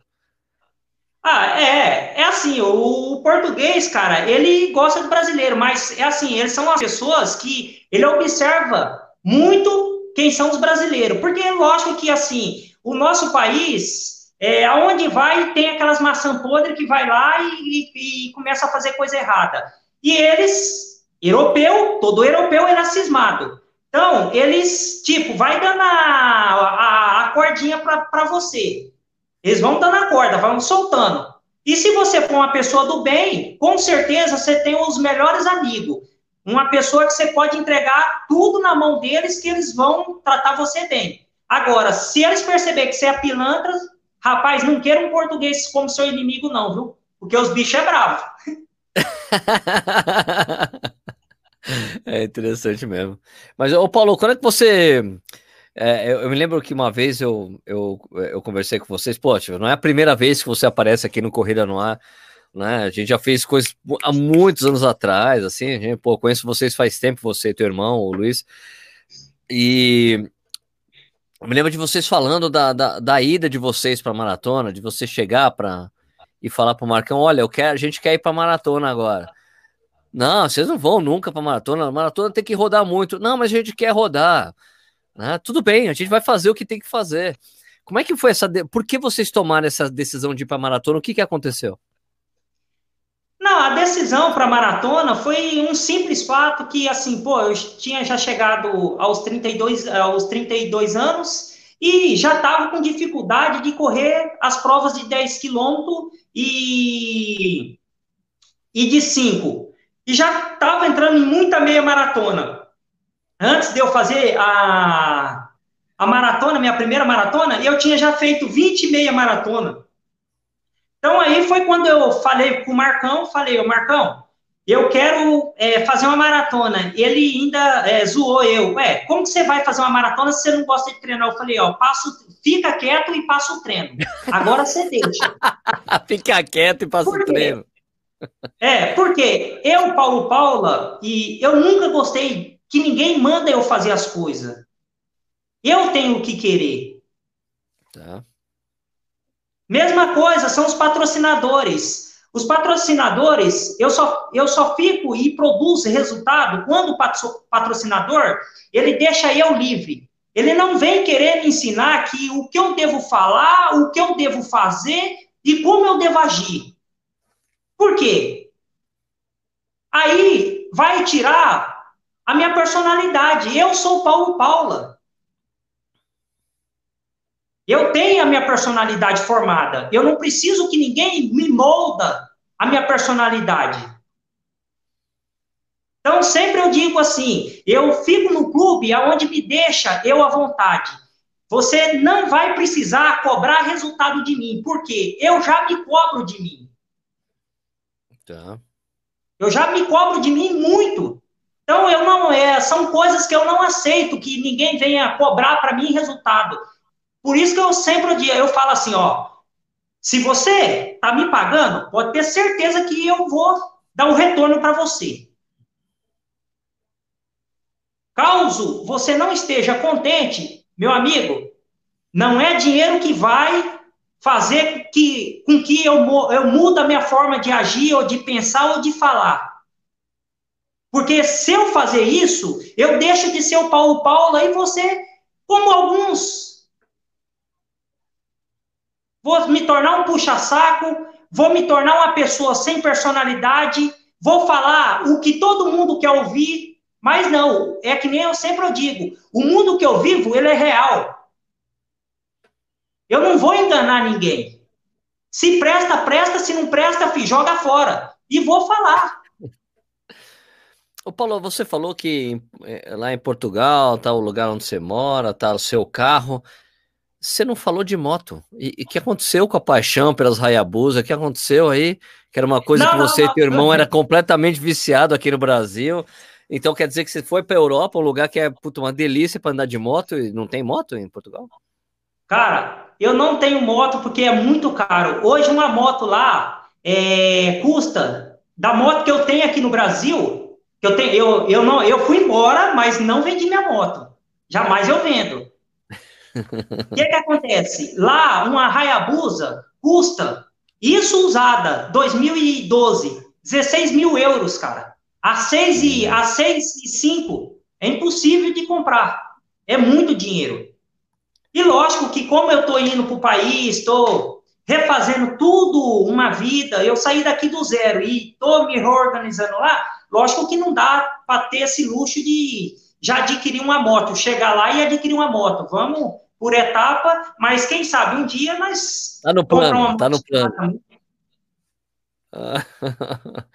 Ah, é, é assim, o, português, cara, ele gosta do brasileiro, mas é assim, eles são as pessoas que ele observa muito quem são os brasileiros, porque lógico que assim, o nosso país, é, aonde vai, tem aquelas maçã podre que vai lá e, e, e começa a fazer coisa errada. E eles, europeu, todo europeu era cismado. Então, eles, tipo, vai dando a, a, a cordinha para você. Eles vão dando a corda, vão soltando. E se você for uma pessoa do bem, com certeza você tem os melhores amigos. Uma pessoa que você pode entregar tudo na mão deles, que eles vão tratar você bem. Agora, se eles perceberem que você é pilantra, rapaz, não queira um português como seu inimigo, não, viu? Porque os bichos é bravo. é interessante mesmo. Mas, ô Paulo, quando é que você é, eu, eu, me lembro que uma vez eu, eu, eu conversei com vocês, poxa, não é a primeira vez que você aparece aqui no Corrida no Ar, né? A gente já fez coisas há muitos anos atrás, assim, gente, pô, conheço vocês faz tempo, você e teu irmão, o Luiz, e eu me lembro de vocês falando da, da, da ida de vocês para maratona, de você chegar para e falar para o Marcão, olha, eu quero, a gente quer ir para maratona agora. Não, vocês não vão nunca para maratona. Maratona tem que rodar muito. Não, mas a gente quer rodar. Né? Tudo bem, a gente vai fazer o que tem que fazer. Como é que foi essa. De... Por que vocês tomaram essa decisão de ir para maratona? O que, que aconteceu? Não, a decisão para maratona foi um simples fato que, assim, pô, eu tinha já chegado aos 32, aos 32 anos e já estava com dificuldade de correr as provas de 10 quilômetros e, e de 5. E já estava entrando em muita meia maratona antes de eu fazer a, a maratona, minha primeira maratona, eu tinha já feito 20 e meia maratona. Então aí foi quando eu falei com o Marcão, falei, ô Marcão, eu quero é, fazer uma maratona. Ele ainda é, zoou eu. Ué, como que você vai fazer uma maratona se você não gosta de treinar? Eu falei, ó, passo, fica quieto e passa o treino. Agora você deixa. fica quieto e passa o treino. É, porque eu, Paulo Paula, e eu nunca gostei que ninguém manda eu fazer as coisas. Eu tenho que querer. Tá. Mesma coisa, são os patrocinadores. Os patrocinadores, eu só, eu só fico e produzo resultado quando o patrocinador, ele deixa eu livre. Ele não vem querer me ensinar que o que eu devo falar, o que eu devo fazer e como eu devo agir. Por quê? Aí vai tirar a minha personalidade. Eu sou Paulo Paula. Eu tenho a minha personalidade formada. Eu não preciso que ninguém me molda a minha personalidade. Então, sempre eu digo assim: eu fico no clube aonde me deixa eu à vontade. Você não vai precisar cobrar resultado de mim, porque eu já me cobro de mim. Tá. Eu já me cobro de mim muito. Então, eu não é, são coisas que eu não aceito que ninguém venha cobrar para mim resultado. Por isso que eu sempre eu falo assim, ó, se você tá me pagando, pode ter certeza que eu vou dar um retorno para você. Caso você não esteja contente, meu amigo, não é dinheiro que vai fazer que, com que eu, eu muda a minha forma de agir, ou de pensar, ou de falar. Porque se eu fazer isso, eu deixo de ser o Paulo Paulo e você, como alguns vou me tornar um puxa-saco, vou me tornar uma pessoa sem personalidade, vou falar o que todo mundo quer ouvir, mas não, é que nem eu sempre digo, o mundo que eu vivo, ele é real. Eu não vou enganar ninguém. Se presta, presta, se não presta, joga fora. E vou falar. Ô Paulo, você falou que eh, lá em Portugal tá o lugar onde você mora, tá o seu carro você não falou de moto. E o que aconteceu com a paixão pelas Hayabusa? O que aconteceu aí? Que era uma coisa não, que você não, e teu irmão era completamente viciado aqui no Brasil. Então quer dizer que você foi para a Europa, um lugar que é uma delícia para andar de moto e não tem moto em Portugal? Cara, eu não tenho moto porque é muito caro. Hoje uma moto lá é, custa da moto que eu tenho aqui no Brasil. Eu tenho, eu, eu não, eu fui embora, mas não vendi minha moto. Jamais eu vendo. O que, que acontece? Lá, uma Hayabusa custa, isso usada, 2012, 16 mil euros, cara. A 6 e, a 6 e 5 é impossível de comprar. É muito dinheiro. E lógico que como eu estou indo para o país, estou refazendo tudo uma vida, eu saí daqui do zero e estou me reorganizando lá, lógico que não dá para ter esse luxo de já adquirir uma moto, chegar lá e adquirir uma moto. Vamos por etapa, mas quem sabe um dia nós. Tá no plano, tá no plano.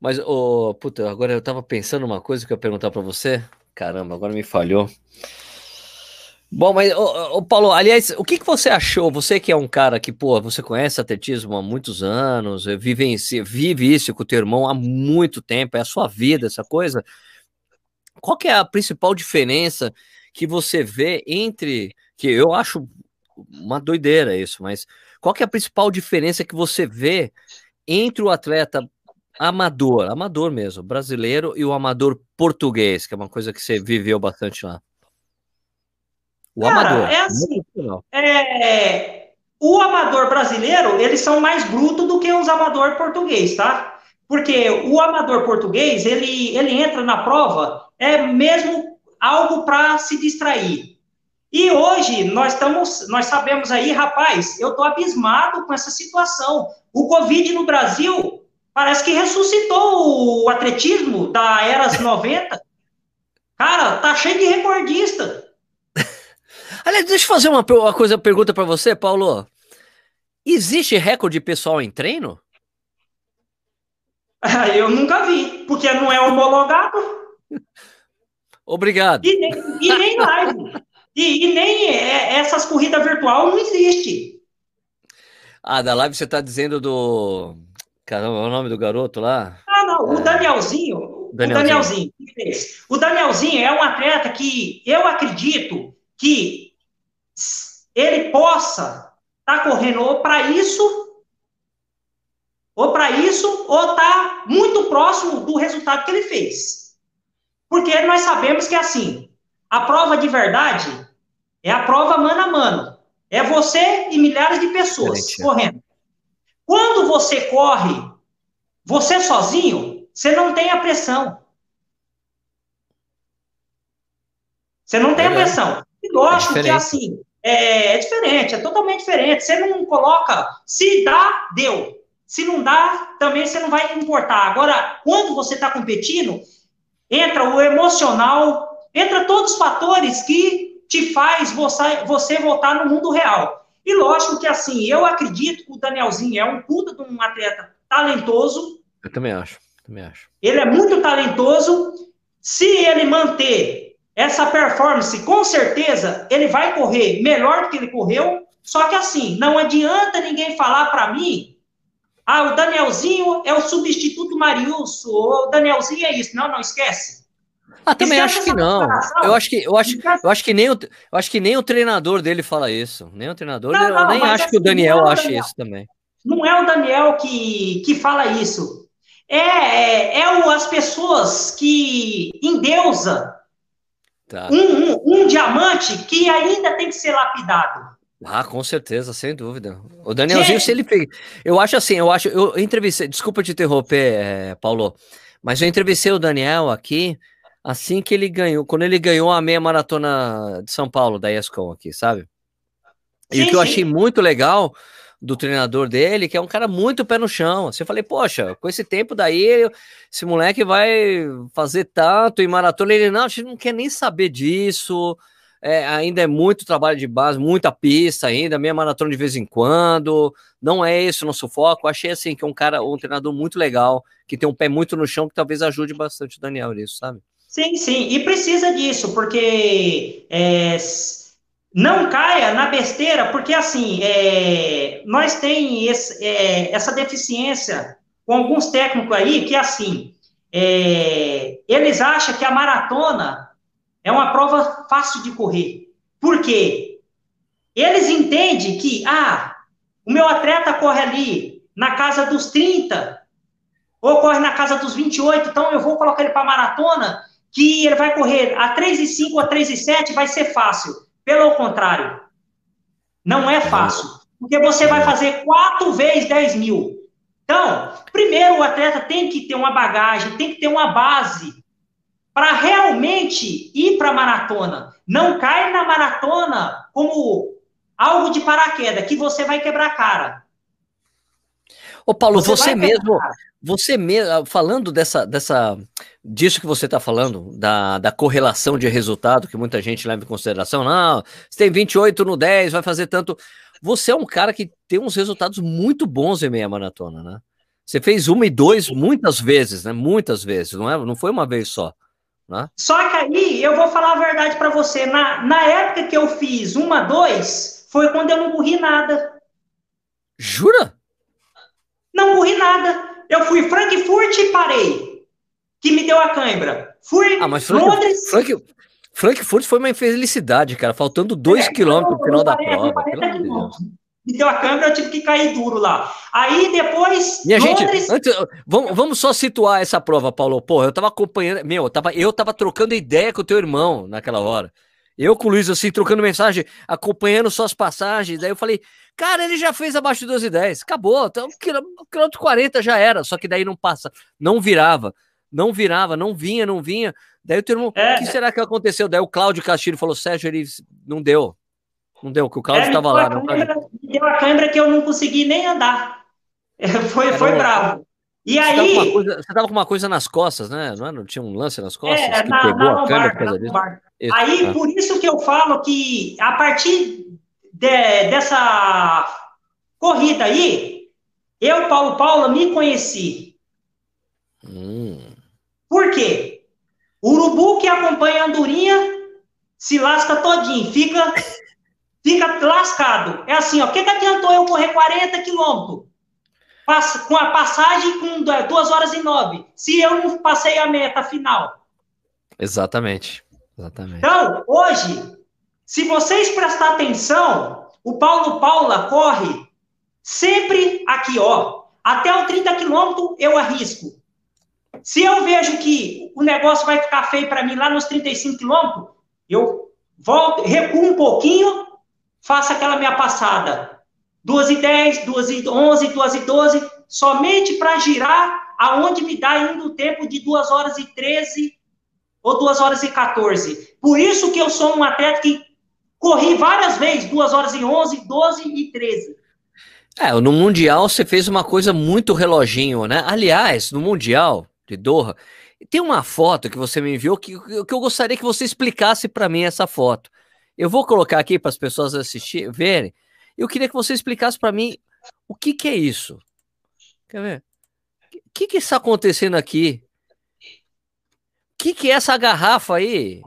mas, oh, puta, agora eu tava pensando uma coisa que eu ia perguntar para você. Caramba, agora me falhou. Bom, mas, ô, Paulo, aliás, o que, que você achou? Você que é um cara que, pô, você conhece atletismo há muitos anos, vive, em, vive isso com o teu irmão há muito tempo, é a sua vida, essa coisa qual que é a principal diferença que você vê entre, que eu acho uma doideira isso, mas qual que é a principal diferença que você vê entre o atleta amador, amador mesmo, brasileiro e o amador português, que é uma coisa que você viveu bastante lá? O Cara, amador. É assim, é, o amador brasileiro, eles são mais brutos do que os amador português, tá? Porque o amador português, ele, ele entra na prova, é mesmo algo para se distrair. E hoje nós estamos, nós sabemos aí, rapaz, eu estou abismado com essa situação. O Covid no Brasil parece que ressuscitou o atletismo da era 90. Cara, tá cheio de recordista. Aliás, deixa eu fazer uma, uma coisa, pergunta para você, Paulo. Existe recorde pessoal em treino? Eu nunca vi, porque não é homologado. Obrigado. E nem, e nem live. e, e, nem é, essas corridas virtual não existe. Ah, da live você está dizendo do. Caramba, é o nome do garoto lá? Ah, não, o é... Danielzinho. Danielzinho. O Danielzinho. O Danielzinho é um atleta que eu acredito que ele possa estar tá correndo ou para isso, ou para isso, ou tá muito próximo do resultado que ele fez. Porque nós sabemos que é assim, a prova de verdade é a prova mano a mano. É você e milhares de pessoas correndo. Quando você corre Você sozinho, você não tem a pressão. Você não tem a pressão. E lógico é que assim, é, é, diferente, é totalmente diferente. Você não coloca, se dá, deu. Se não dá, também você não vai importar. Agora, quando você está competindo, entra o emocional, entra todos os fatores que te faz você, você voltar no mundo real. E lógico que assim, eu acredito que o Danielzinho é um puta de um atleta talentoso. Eu também acho, também acho. Ele é muito talentoso. Se ele manter essa performance, com certeza, ele vai correr melhor do que ele correu. Só que assim, não adianta ninguém falar para mim, ah, o Danielzinho é o substituto Mariusso, ou o Danielzinho é isso. Não, não esquece. Ah, também acho que não. Eu acho que eu acho, eu acho que nem o, eu acho que nem o treinador dele fala isso. Nem o treinador, não, não, eu nem acho assim, que o Daniel é o ache isso também. Não é o Daniel que, que fala isso. É, é, é o, as pessoas que endeusa tá. um, um, um diamante que ainda tem que ser lapidado. Ah, com certeza, sem dúvida. O Danielzinho, Gente. se ele. Eu acho assim, eu acho. Eu entrevistei. Desculpa te interromper, é, Paulo, mas eu entrevistei o Daniel aqui assim que ele ganhou, quando ele ganhou a meia maratona de São Paulo, da ESCOM aqui, sabe? E sim, o que eu achei muito legal do treinador dele, que é um cara muito pé no chão. Assim, eu falei, poxa, com esse tempo daí, esse moleque vai fazer tanto em maratona. Ele, não, a gente não quer nem saber disso. É, ainda é muito trabalho de base, muita pista ainda, meia maratona de vez em quando. Não é esse o nosso foco. Achei assim que é um cara, um treinador muito legal, que tem um pé muito no chão, que talvez ajude bastante o Daniel nisso, sabe? Sim, sim, e precisa disso, porque é, não caia na besteira, porque assim, é, nós tem esse, é, essa deficiência com alguns técnicos aí, que assim, é, eles acham que a maratona é uma prova fácil de correr. Por quê? Eles entendem que, ah, o meu atleta corre ali na casa dos 30, ou corre na casa dos 28, então eu vou colocar ele para maratona, que ele vai correr a 3,5 ou a 3,7 vai ser fácil. Pelo contrário, não é fácil. Porque você vai fazer quatro vezes 10 mil. Então, primeiro o atleta tem que ter uma bagagem, tem que ter uma base para realmente ir para a maratona. Não cai na maratona como algo de paraquedas, que você vai quebrar a cara. Ô Paulo, você, você mesmo, você mesmo, falando dessa, dessa, disso que você está falando, da, da correlação de resultado que muita gente leva em consideração, não, você tem 28 no 10, vai fazer tanto. Você é um cara que tem uns resultados muito bons em meia maratona, né? Você fez uma e dois muitas vezes, né? Muitas vezes, não é? Não foi uma vez só. Né? Só que aí eu vou falar a verdade para você. Na, na época que eu fiz uma, dois, foi quando eu não corri nada. Jura? Não corri nada. Eu fui Frankfurt e parei. Que me deu a cãibra. Fui ah, mas Frank, Londres. Frank, Frankfurt foi uma infelicidade, cara. Faltando dois é, quilômetros no final da prova. Me deu a câmera, eu tive que cair duro lá. Aí depois. Minha Londres... gente, antes, vamos, vamos só situar essa prova, Paulo. Porra, eu tava acompanhando. Meu, eu tava, eu tava trocando ideia com o teu irmão naquela hora. Eu com o Luiz, assim, trocando mensagem, acompanhando suas passagens. Daí eu falei, cara, ele já fez abaixo de 12 e 10. Acabou. Então, quilômetro 40 já era. Só que daí não passa. Não virava. Não virava, não vinha, não vinha. Daí o teu irmão, é. o que será que aconteceu? Daí o Cláudio Castilho falou, Sérgio, ele não deu. Não deu, que o Cláudio estava é, lá. Não deu a câmera que eu não consegui nem andar. Foi, foi bravo. E você aí. Tava coisa, você tava com uma coisa nas costas, né? Não, não tinha um lance nas costas? É, que na, pegou na a câmera por causa disso? Aí, ah. por isso que eu falo que a partir de, dessa corrida aí, eu, Paulo Paula, me conheci. Hum. Por quê? O urubu que acompanha a andorinha se lasca todinho, fica, fica lascado. É assim, ó, o que, que adiantou eu correr 40 quilômetros? Com a passagem com duas horas e nove, se eu não passei a meta final. Exatamente. Exatamente. Então, hoje, se vocês prestar atenção, o Paulo Paula corre sempre aqui, ó. Até o 30 quilômetros eu arrisco. Se eu vejo que o negócio vai ficar feio para mim lá nos 35 quilômetros, eu volto, recuo um pouquinho, faço aquela minha passada. 2 e 10, 2 e 11, 2 e 12, somente para girar aonde me dá ainda o tempo de 2 horas e 13 ou 2 horas e 14. Por isso que eu sou um atleta que corri várias vezes, 2 horas e 11, 12 e 13. É, no Mundial você fez uma coisa muito reloginho, né? Aliás, no Mundial de Doha, tem uma foto que você me enviou que, que eu gostaria que você explicasse para mim essa foto. Eu vou colocar aqui para as pessoas assistir, verem. Eu queria que você explicasse para mim o que, que é isso. Quer ver? O que, que está acontecendo aqui? O que, que é essa garrafa aí?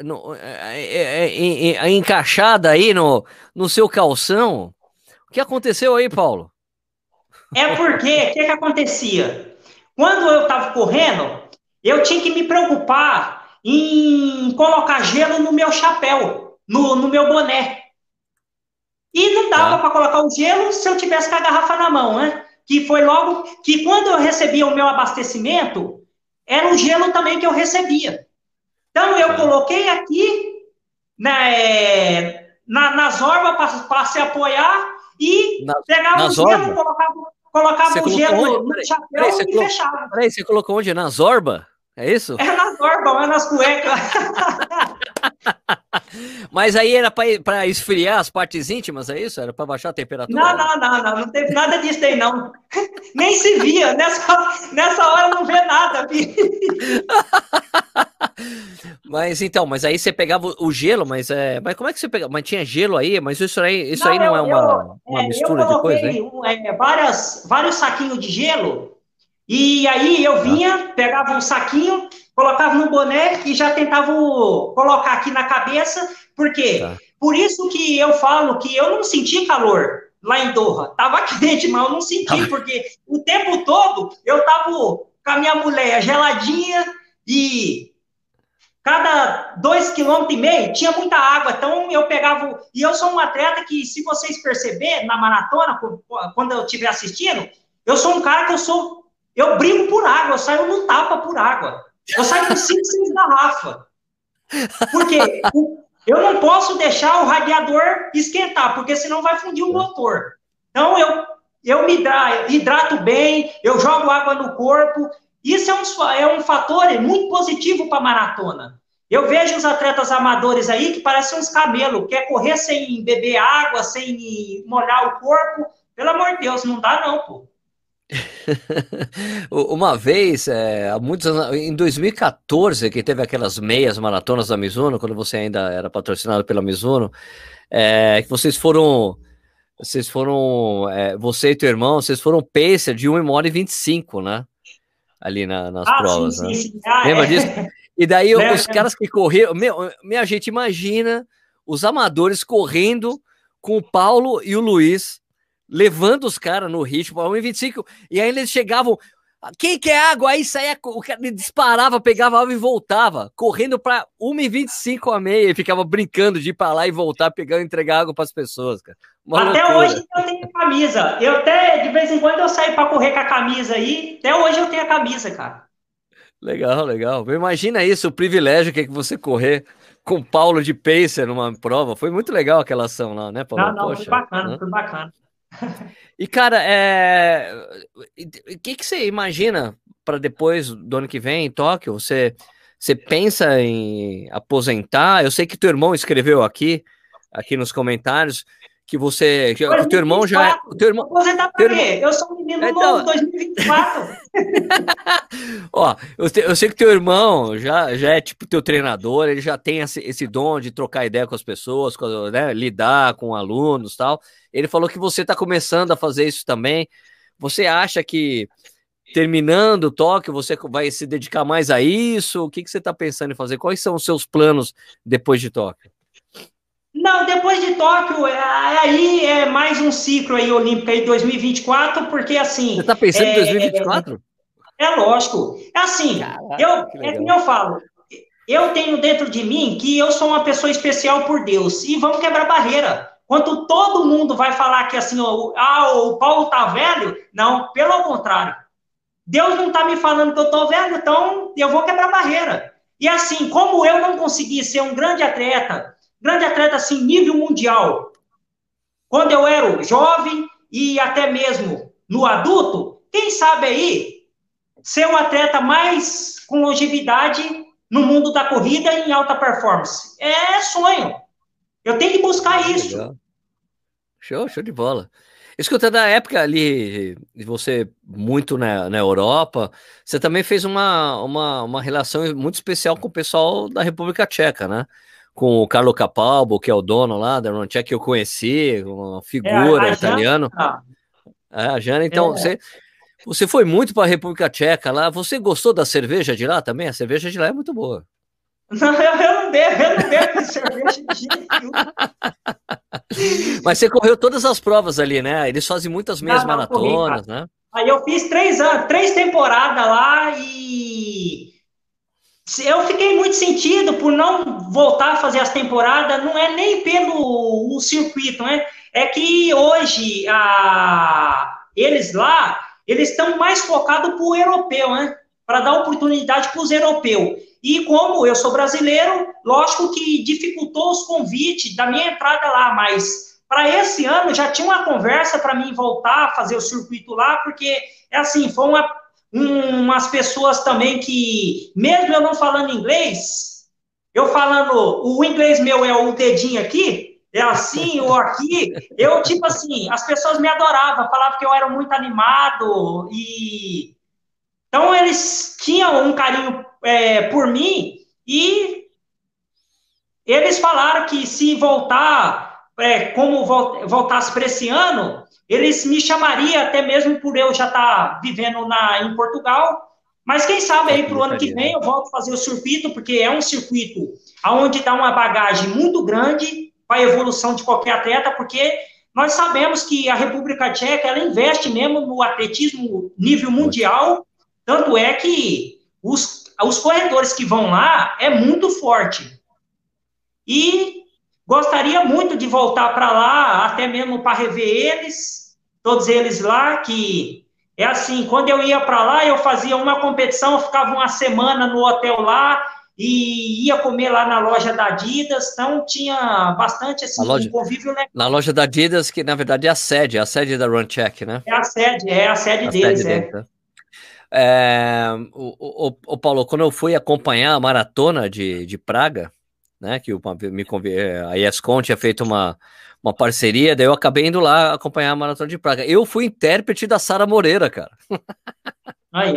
No, é, é, é, encaixada aí no, no seu calção? O que aconteceu aí, Paulo? É porque, o que, que acontecia? Quando eu estava correndo, eu tinha que me preocupar em colocar gelo no meu chapéu, no, no meu boné. E não dava tá. para colocar o gelo se eu tivesse com a garrafa na mão, né? Que foi logo que quando eu recebia o meu abastecimento, era o gelo também que eu recebia. Então eu tá. coloquei aqui né, na, nas orbas para se apoiar e na, pegava o gelo, colocava, colocava o gelo no, chapéu peraí, e colocou, fechava. Peraí, você colocou onde? Na zorba? É isso? É nas orbas, é nas cuecas. Mas aí era para esfriar as partes íntimas, é isso? Era para baixar a temperatura? Não, não, não, não, não teve nada disso aí, não. Nem se via, nessa, nessa hora não vê nada, filho. Mas então, mas aí você pegava o gelo, mas é, mas como é que você pegava? Mas tinha gelo aí, mas isso aí, isso não, aí não é uma, eu, uma é, mistura de coisa, hein? Um, é, várias, vários saquinhos de gelo e aí eu vinha, pegava um saquinho, colocava no boné e já tentava colocar aqui na cabeça, porque tá. por isso que eu falo que eu não senti calor lá em Doha. Tava quente, mas eu não senti, porque o tempo todo eu tava com a minha mulher geladinha e cada dois quilômetros e meio tinha muita água, então eu pegava. E eu sou um atleta que, se vocês perceberem na maratona, quando eu estiver assistindo, eu sou um cara que eu sou. Eu brigo por água, eu saio no tapa por água. Eu saio com 5, 6 garrafas. Porque eu não posso deixar o radiador esquentar, porque senão vai fundir o motor. Então eu, eu me hidrato bem, eu jogo água no corpo. Isso é um, é um fator muito positivo para maratona. Eu vejo os atletas amadores aí que parecem uns camelos, quer correr sem beber água, sem molhar o corpo. Pelo amor de Deus, não dá não, pô. Uma vez, é, há muitos anos, em 2014, que teve aquelas meias maratonas da Mizuno, quando você ainda era patrocinado pela Mizuno, é, que vocês foram, vocês foram, é, você e teu irmão, vocês foram pacer de 1 hora e 25, né? Ali na, nas ah, provas, sim, né? Sim. Ah, Lembra é. disso? E daí os caras que correram, meu, minha gente, imagina os amadores correndo com o Paulo e o Luiz levando os caras no ritmo, a 1,25, e aí eles chegavam. Quem quer água? Aí saía, o cara disparava, pegava água e voltava, correndo para 1,25 a meia, e ficava brincando de ir para lá e voltar, pegando, entregar água para as pessoas, cara. Uma até loucura. hoje eu tenho camisa. Eu até, de vez em quando, eu saio para correr com a camisa aí. Até hoje eu tenho a camisa, cara. Legal, legal. Imagina isso, o privilégio que é que você correr com Paulo de Pacer numa prova. Foi muito legal aquela ação lá, né, Paulo? Não, não, Poxa, foi bacana, né? foi bacana. E, cara, é... o que, que você imagina para depois do ano que vem em Tóquio? Você, você pensa em aposentar? Eu sei que teu irmão escreveu aqui, aqui nos comentários, que você. Que, o teu irmão já é. O teu irmão, aposentar pra quê? Eu sou um menino então, novo, 2024. Ó, eu, te, eu, sei que teu irmão já, já é tipo teu treinador, ele já tem esse, esse dom de trocar ideia com as pessoas, com, né, lidar com alunos tal. Ele falou que você está começando a fazer isso também. Você acha que terminando o toque, você vai se dedicar mais a isso? O que, que você está pensando em fazer? Quais são os seus planos depois de toque? Não, depois de Tóquio, é, aí é mais um ciclo aí olímpico aí 2024, porque assim. Você está pensando é, em 2024? É, é, lógico. É assim, Caraca, eu, é que eu falo. Eu tenho dentro de mim que eu sou uma pessoa especial por Deus e vamos quebrar barreira. Quando todo mundo vai falar que assim, ah, o Paulo tá velho, não, pelo contrário. Deus não tá me falando que eu tô velho, então eu vou quebrar barreira. E assim, como eu não consegui ser um grande atleta, grande atleta assim, nível mundial. Quando eu era jovem e até mesmo no adulto, quem sabe aí, ser o atleta mais com longevidade no mundo da corrida em alta performance. É sonho. Eu tenho que buscar isso. Legal. Show, show de bola. Escuta, da época ali, de você muito na, na Europa, você também fez uma, uma, uma relação muito especial com o pessoal da República Tcheca, né? Com o Carlo Capalbo, que é o dono lá da Roncheck, que eu conheci, uma figura é, italiana. É, a Jana, então, é. você, você foi muito para a República Tcheca lá. Você gostou da cerveja de lá também? A cerveja de lá é muito boa. Não, eu, não bebo, eu não bebo cerveja de nenhum. Mas você correu todas as provas ali, né? Eles fazem muitas meias maratonas, corri, né? Aí eu fiz três anos, três temporadas lá e eu fiquei muito sentido por não voltar a fazer as temporadas, não é nem pelo o circuito, né? É que hoje a, eles lá, eles estão mais focados para o europeu, né? Para dar oportunidade para os europeus. E como eu sou brasileiro, lógico que dificultou os convites da minha entrada lá, mas para esse ano já tinha uma conversa para mim voltar a fazer o circuito lá, porque é assim, foi uma, um, umas pessoas também que, mesmo eu não falando inglês, eu falando, o inglês meu é o dedinho aqui, é assim ou aqui, eu, tipo assim, as pessoas me adoravam, falavam que eu era muito animado e. Então, eles tinham um carinho é, por mim e eles falaram que se voltar, é, como voltasse para esse ano, eles me chamariam até mesmo por eu já estar tá vivendo na, em Portugal. Mas quem sabe aí para o ano que vem eu volto fazer o circuito, porque é um circuito onde dá uma bagagem muito grande para a evolução de qualquer atleta, porque nós sabemos que a República Tcheca ela investe mesmo no atletismo nível mundial, tanto é que os os corredores que vão lá é muito forte. E gostaria muito de voltar para lá, até mesmo para rever eles, todos eles lá, que é assim, quando eu ia para lá, eu fazia uma competição, eu ficava uma semana no hotel lá, e ia comer lá na loja da Adidas, então tinha bastante assim, loja, um convívio né? Na loja da Adidas, que na verdade é a sede, é a sede da Run Check, né? É a sede, é a sede a deles, sede é. Deles, né? É, o, o, o, Paulo, quando eu fui acompanhar a maratona de, de Praga, né, que o, me a ESCOM tinha feito uma, uma parceria, daí eu acabei indo lá acompanhar a maratona de Praga. Eu fui intérprete da Sara Moreira, cara. Aí,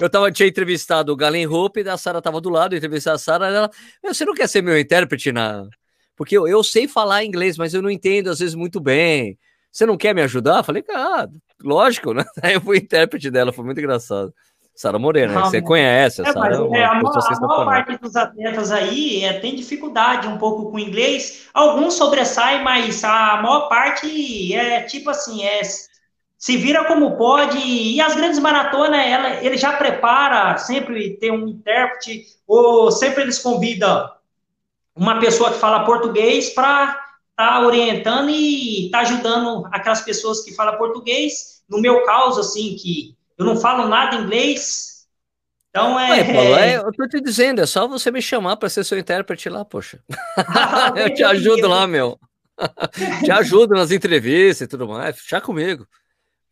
eu tava, tinha entrevistado o Galen Hope, e a Sara tava do lado, entrevistar a Sara, ela, você não quer ser meu intérprete na... Porque eu, eu sei falar inglês, mas eu não entendo às vezes muito bem. Você não quer me ajudar? Eu falei, ah, lógico, né? Aí eu fui intérprete dela, foi muito engraçado. Sara Morena, você conhece, é, Sarah, é, a, maior, a maior parte dos atletas aí é, tem dificuldade um pouco com inglês. Alguns sobressaem, mas a maior parte é tipo assim, é se vira como pode. E as grandes maratonas, ela, ele já prepara sempre ter um intérprete, ou sempre eles convidam uma pessoa que fala português para tá orientando e tá ajudando aquelas pessoas que falam português. No meu caso, assim, que eu não falo nada inglês. Então é. Ué, Paulo, é, eu tô te dizendo, é só você me chamar para ser seu intérprete lá, poxa. eu te ajudo lá, meu. te ajudo nas entrevistas e tudo mais. Já comigo.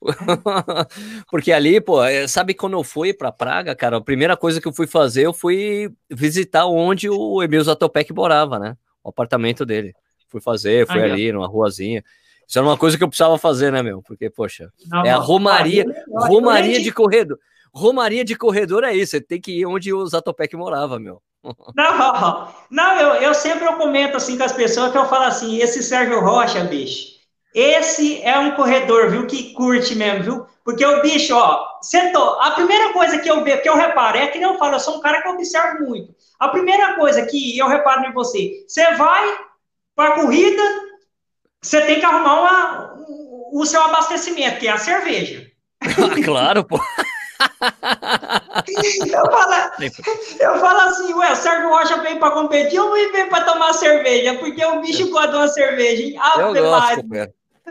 Porque ali, pô, é, sabe quando eu fui para Praga, cara, a primeira coisa que eu fui fazer, eu fui visitar onde o Emil Zatopek morava, né? O apartamento dele fui fazer, fui ali é. numa ruazinha. Isso era uma coisa que eu precisava fazer, né, meu? Porque, poxa, não, é a romaria, não, romaria de corredor. Romaria de corredor é isso, você tem que ir onde o Zatopek morava, meu. Não, não eu, eu sempre eu comento assim com as pessoas que eu falo assim, esse Sérgio Rocha, bicho, esse é um corredor, viu, que curte mesmo, viu? Porque o bicho, ó, sentou. A primeira coisa que eu vejo, que eu reparo, é que nem eu falo, eu sou um cara que observo muito. A primeira coisa que eu reparo em você, você vai, para a corrida, você tem que arrumar uma, o seu abastecimento, que é a cerveja. Ah, claro, pô. eu, falo, eu falo assim, ué, o Sérgio Rocha vem para competir ou vem para tomar cerveja? Porque o bicho gosta de uma cerveja, hein? Ah, eu gosto,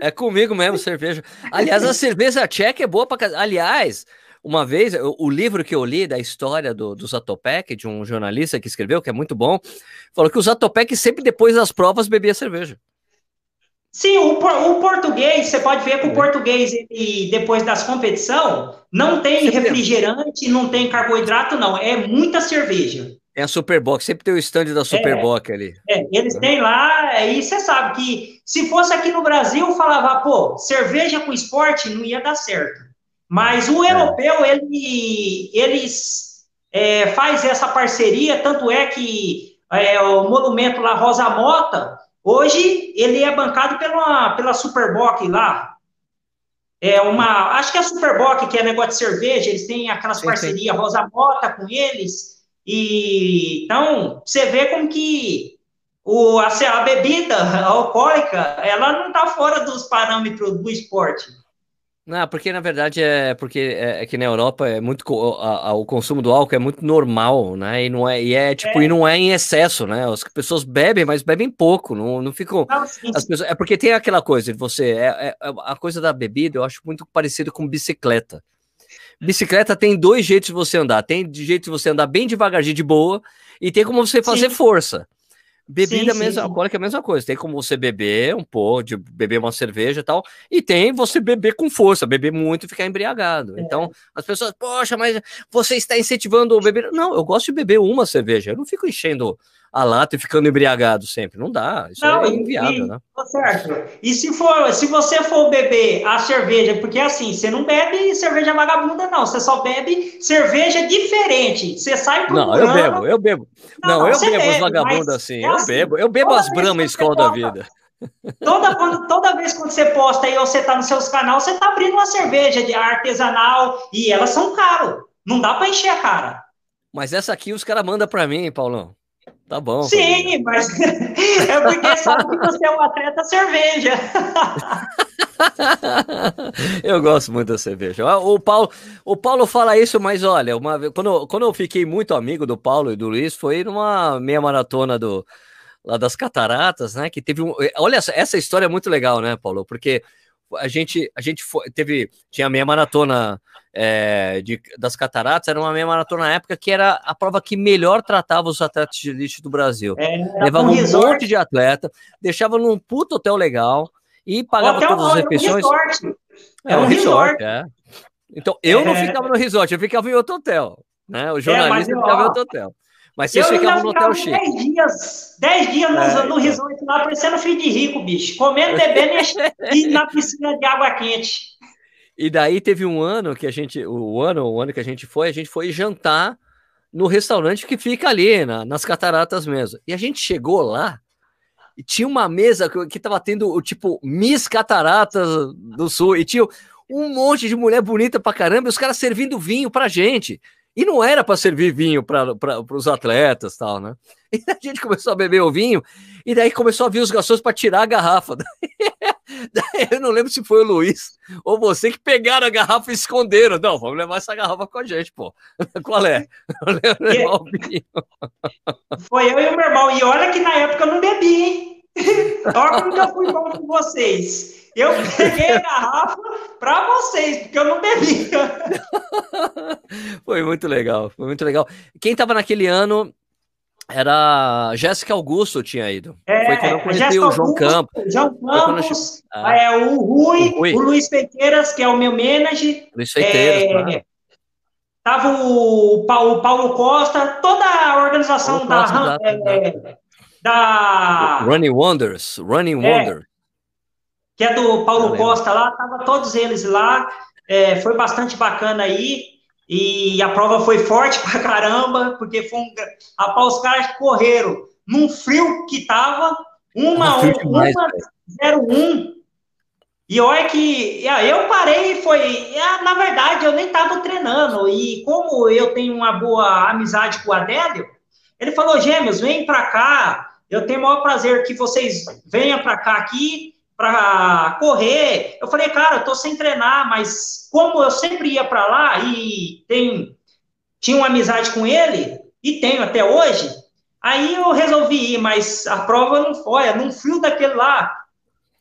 É comigo mesmo, cerveja. Aliás, a cerveja tcheca é boa para Aliás, uma vez, o livro que eu li da história do, do Zatopek, de um jornalista que escreveu, que é muito bom, falou que o Zatopek sempre depois das provas bebia cerveja. Sim, o, o, português, você pode ver que o é. português, ele, depois das competição, não tem refrigerante, não tem carboidrato, não. É muita cerveja. É a Superbox, sempre tem o stand da Superbox é, ali. É, eles têm lá, e você sabe que se fosse aqui no Brasil, falava, pô, cerveja com esporte não ia dar certo. Mas o é. europeu, ele, eles é, faz essa parceria, tanto é que é, o monumento lá, Rosa Mota, hoje ele é bancado pela, pela Superboc lá. É uma, acho que é a Superboc, que é negócio de cerveja, eles têm aquelas parcerias Rosa Mota com eles, e então você vê como que o, a, a bebida alcoólica, ela não está fora dos parâmetros do esporte. Não, porque na verdade é porque é, é que na Europa é muito a, a, o consumo do álcool é muito normal, né? E não é e é tipo é. e não é em excesso, né? As pessoas bebem, mas bebem pouco, não, não ficam. Não, as pessoas, é porque tem aquela coisa de você é, é, é, a coisa da bebida, eu acho muito parecido com bicicleta. Bicicleta tem dois jeitos de você andar. Tem de jeito de você andar bem devagarzinho de boa e tem como você fazer sim. força. Bebida sim, mesmo, alcoólica é a mesma coisa. Tem como você beber um pouco, de beber uma cerveja e tal, e tem você beber com força, beber muito e ficar embriagado. É. Então, as pessoas, poxa, mas você está incentivando o beber. Não, eu gosto de beber uma cerveja, eu não fico enchendo a lata e ficando embriagado sempre. Não dá, isso não, é inviável, e, né? Tá certo. E se for, se você for beber a cerveja, porque assim, você não bebe cerveja vagabunda, não. Você só bebe cerveja diferente. Você sai procurando... Não, eu bebo, eu bebo. Não, não eu bebo bebe, as vagabundas assim, é eu assim, bebo. Eu bebo as Brahma Escola da vida. Toda, quando, toda vez que você posta aí, ou você tá nos seus canais, você tá abrindo uma cerveja de artesanal e elas são caro. Não dá para encher a cara. Mas essa aqui os caras mandam para mim, Paulão. Tá bom. Sim, mas é porque sabe que você é um atleta cerveja. eu gosto muito da cerveja. O Paulo, o Paulo fala isso, mas olha, uma, quando, quando eu fiquei muito amigo do Paulo e do Luiz, foi numa meia maratona do, lá das cataratas, né? Que teve um. Olha, essa história é muito legal, né, Paulo? Porque a gente, a gente foi, teve, tinha a meia maratona é, de, das cataratas, era uma meia maratona na época que era a prova que melhor tratava os atletas de elite do Brasil. É, Levava um, monte de atleta, deixava num puto hotel legal e pagava hotel todas as refeições. É, é um resort, resort. É. Então, eu não é. ficava no resort, eu ficava em outro hotel. Né? O é, jornalista ficava em outro hotel. Mas vocês ficavam no hotel chique. 10 dias, 10 dias no, é, no resort lá, parecendo filho de rico, bicho. Comendo, bebendo e na piscina de água quente. E daí teve um ano que a gente, o ano, o ano que a gente foi, a gente foi jantar no restaurante que fica ali, na, nas cataratas mesmo. E a gente chegou lá e tinha uma mesa que, que tava tendo o tipo Miss Cataratas do Sul e tinha um monte de mulher bonita pra caramba, e os caras servindo vinho pra gente. E não era para servir vinho para os atletas tal, né? E a gente começou a beber o vinho, e daí começou a vir os garçons para tirar a garrafa. Daí, eu não lembro se foi o Luiz ou você que pegaram a garrafa e esconderam. Não, vamos levar essa garrafa com a gente, pô. Qual é? Foi eu e o meu irmão. E olha que na época eu não bebi, hein? Olha como eu fui bom com vocês. Eu peguei a garrafa para vocês, porque eu não bebi. foi muito legal, foi muito legal. Quem estava naquele ano era Jéssica Augusto tinha ido. É, foi quando eu conheci o João Campos. João Campos, ah, é, o, Rui, o, Rui, o Luiz Feiteiras, que é o meu manager. Luiz Feiteiras, é, claro. Tava o, o Paulo Costa, toda a organização da, é, da. Running Wonders, Running é, Wonders que é do Paulo Costa lá, tava todos eles lá, é, foi bastante bacana aí, e a prova foi forte pra caramba, porque foi um, rapaz, os caras correram num frio que tava, uma, um, demais, uma zero um, e olha que eu parei e foi, na verdade eu nem tava treinando, e como eu tenho uma boa amizade com o Adélio, ele falou, gêmeos, vem para cá, eu tenho o maior prazer que vocês venham para cá aqui, para correr. Eu falei, cara, eu tô sem treinar, mas como eu sempre ia para lá e tem, tinha uma amizade com ele, e tenho até hoje, aí eu resolvi ir, mas a prova não foi, é num frio daquele lá.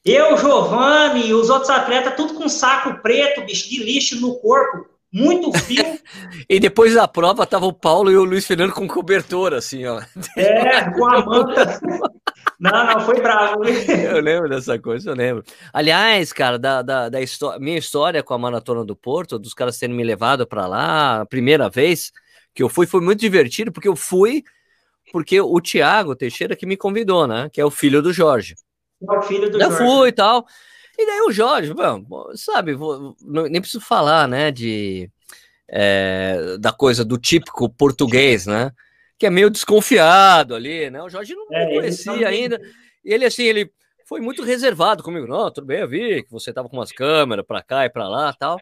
Eu, Giovanni, os outros atletas, tudo com saco preto, bicho, de lixo no corpo. Muito frio. e depois da prova tava o Paulo e o Luiz Fernando com cobertor, assim, ó. É, com a manta. Não, não, foi bravo. eu lembro dessa coisa, eu lembro. Aliás, cara, da, da, da minha história com a Maratona do Porto, dos caras terem me levado para lá, a primeira vez que eu fui, foi muito divertido, porque eu fui porque o Tiago Teixeira que me convidou, né? Que é o filho do Jorge. É o filho do eu Jorge. Eu fui e tal. E daí o Jorge, sabe, vou, nem preciso falar, né, de é, da coisa do típico português, né? Que é meio desconfiado ali, né? O Jorge não é, conhecia ainda. E ele, assim, ele foi muito reservado comigo. Não, tudo bem, eu vi que você tava com umas câmeras para cá e para lá tal.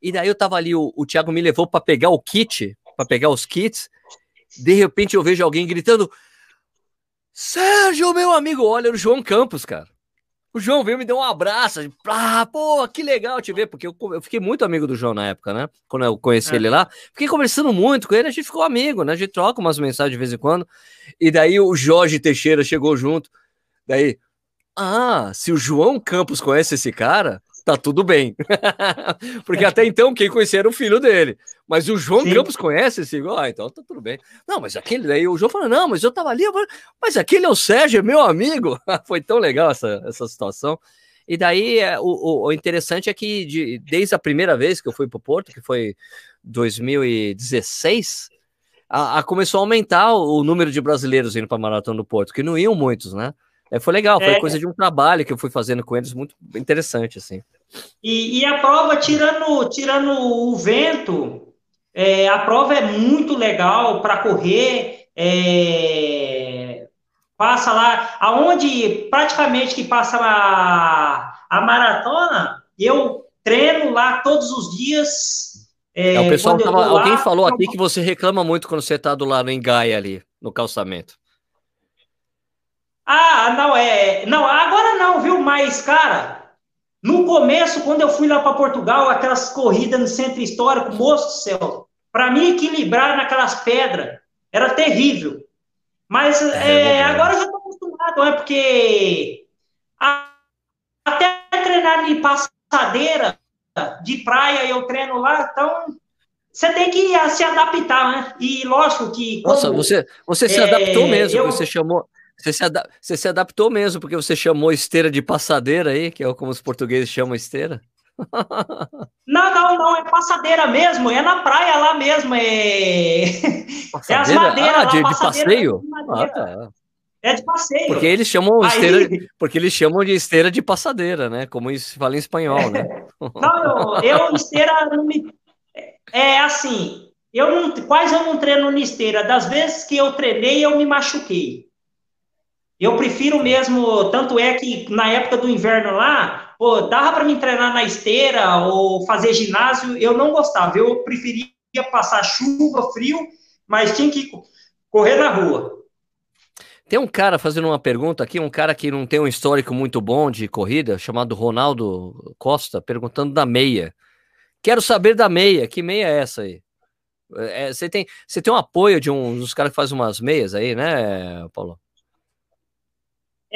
E daí eu tava ali, o, o Thiago me levou para pegar o kit, para pegar os kits. De repente eu vejo alguém gritando: Sérgio, meu amigo, olha, o João Campos, cara. O João veio me deu um abraço. Ah, pô, que legal te ver, porque eu, eu fiquei muito amigo do João na época, né? Quando eu conheci é. ele lá. Fiquei conversando muito com ele, a gente ficou amigo, né? A gente troca umas mensagens de vez em quando. E daí o Jorge Teixeira chegou junto. Daí, ah, se o João Campos conhece esse cara, tá tudo bem. Porque até então quem conhecia era o filho dele. Mas o João Sim. Campos conhece esse, ah, então tá tudo bem. Não, mas aquele daí, o João falou, não, mas eu tava ali, eu falei, mas aquele é o Sérgio, é meu amigo. Foi tão legal essa, essa situação. E daí, é, o, o, interessante é que de, desde a primeira vez que eu fui pro Porto, que foi 2016, a, a começou a aumentar o, o número de brasileiros indo para Maratona do Porto, que não iam muitos, né? É, foi legal, foi é. coisa de um trabalho que eu fui fazendo com eles, muito interessante, assim. E, e a prova, tirando, tirando o vento, é, a prova é muito legal para correr. É, passa lá, aonde praticamente que passa a, a maratona, eu treino lá todos os dias. É, o pessoal tava, lá, alguém falou aqui que você reclama muito quando você está do lado em Gaia ali, no calçamento. Ah, não, é. Não, agora não, viu? Mas, cara, no começo, quando eu fui lá para Portugal, aquelas corridas no centro histórico, moço do céu, para mim equilibrar naquelas pedras era terrível. Mas é, é, agora eu já estou acostumado, é porque a, até treinar em passadeira de praia eu treino lá, então você tem que se adaptar, né? E lógico que. Nossa, você, você se é, adaptou mesmo, eu, você chamou. Você se, você se adaptou mesmo, porque você chamou esteira de passadeira aí, que é como os portugueses chamam esteira. Não, não, não, é passadeira mesmo, é na praia lá mesmo, é, é as madeiras ah, de, lá, de passeio? Ah, tá. É de passeio. Porque eles chamam Aí... esteira, porque eles chamam de esteira de passadeira, né? Como isso se fala em espanhol, né? Não, eu, eu esteira não me... é assim, eu não, quase eu não treino na esteira. Das vezes que eu treinei, eu me machuquei. Eu prefiro mesmo, tanto é que na época do inverno lá, pô, dava para me treinar na esteira ou fazer ginásio, eu não gostava. Eu preferia passar chuva, frio, mas tinha que correr na rua. Tem um cara fazendo uma pergunta aqui, um cara que não tem um histórico muito bom de corrida, chamado Ronaldo Costa, perguntando da meia. Quero saber da meia, que meia é essa aí? É, você, tem, você tem um apoio de um dos caras que faz umas meias aí, né, Paulo?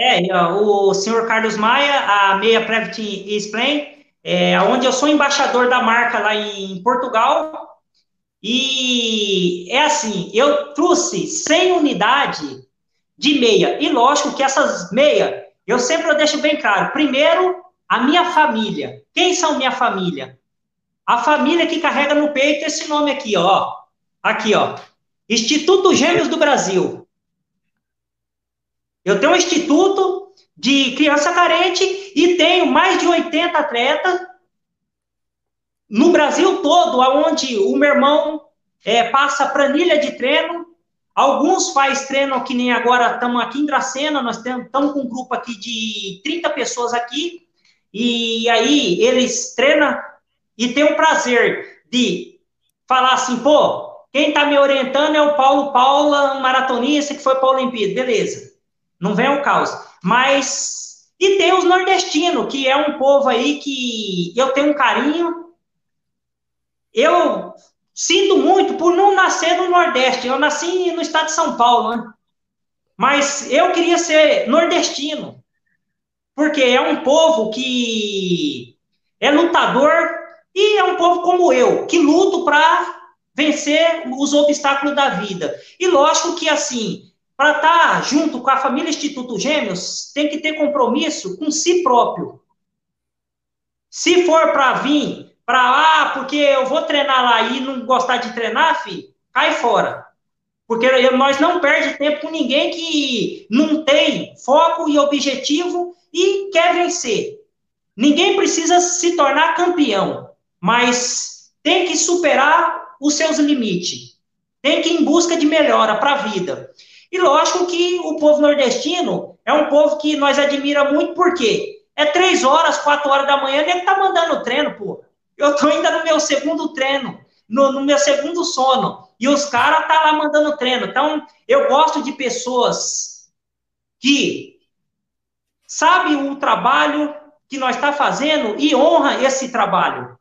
É, o senhor Carlos Maia, a Meia Private Explain, é, onde eu sou embaixador da marca lá em Portugal. E é assim, eu trouxe 100 unidades de meia. E lógico que essas meia, eu sempre deixo bem claro. Primeiro, a minha família. Quem são minha família? A família que carrega no peito esse nome aqui, ó. Aqui, ó. Instituto Gêmeos do Brasil. Eu tenho um instituto de criança carente e tenho mais de 80 atletas no Brasil todo, aonde o meu irmão é, passa planilha de treino. Alguns faz treino que nem agora estamos aqui em Dracena, nós estamos com um grupo aqui de 30 pessoas aqui, e aí eles treinam e tem o prazer de falar assim, pô, quem está me orientando é o Paulo Paula, um maratonista que foi para a Olimpíada, beleza. Não vem ao caos. Mas. E tem os nordestinos, que é um povo aí que eu tenho um carinho. Eu sinto muito por não nascer no Nordeste. Eu nasci no estado de São Paulo, né? Mas eu queria ser nordestino. Porque é um povo que é lutador. E é um povo como eu, que luto para vencer os obstáculos da vida. E lógico que, assim, para estar junto com a família Instituto Gêmeos, tem que ter compromisso com si próprio. Se for para vir, para lá, porque eu vou treinar lá e não gostar de treinar, filho, cai fora. Porque nós não perde tempo com ninguém que não tem foco e objetivo e quer vencer. Ninguém precisa se tornar campeão, mas tem que superar os seus limites. Tem que ir em busca de melhora para a vida. E lógico que o povo nordestino é um povo que nós admira muito, porque é três horas, quatro horas da manhã, nem tá mandando treino, pô. Eu tô ainda no meu segundo treino, no, no meu segundo sono, e os caras tá lá mandando treino. Então, eu gosto de pessoas que sabem o trabalho que nós está fazendo e honra esse trabalho.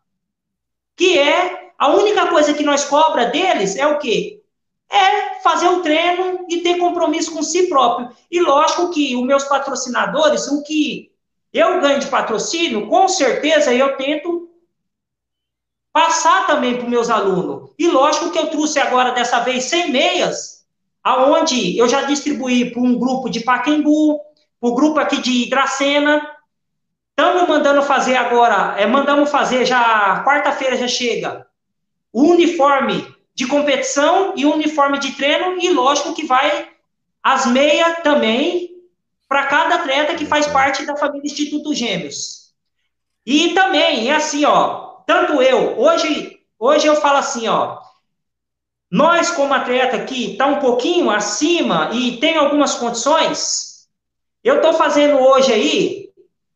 Que é a única coisa que nós cobra deles é o quê? É fazer o treino e ter compromisso com si próprio. E lógico que os meus patrocinadores, o que eu ganho de patrocínio, com certeza eu tento passar também para os meus alunos. E lógico que eu trouxe agora, dessa vez, 100 meias, aonde eu já distribuí para um grupo de Paquembu, para o grupo aqui de Dracena. Estamos mandando fazer agora, é, mandamos fazer já, quarta-feira já chega, o uniforme de competição e uniforme de treino, e lógico que vai as meias também para cada atleta que faz parte da família Instituto Gêmeos. E também, é assim, ó, tanto eu, hoje, hoje eu falo assim, ó, nós como atleta que está um pouquinho acima e tem algumas condições, eu estou fazendo hoje aí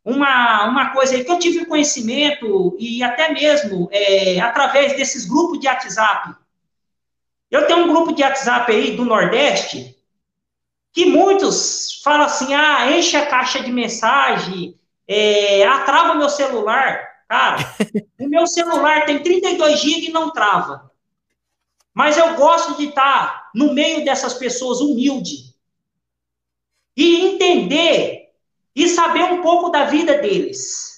uma, uma coisa aí que eu tive conhecimento e até mesmo é, através desses grupos de WhatsApp eu tenho um grupo de WhatsApp aí do Nordeste que muitos falam assim: ah, enche a caixa de mensagem, é, atrava meu celular. Cara, o meu celular tem 32 GB e não trava. Mas eu gosto de estar no meio dessas pessoas humildes e entender e saber um pouco da vida deles.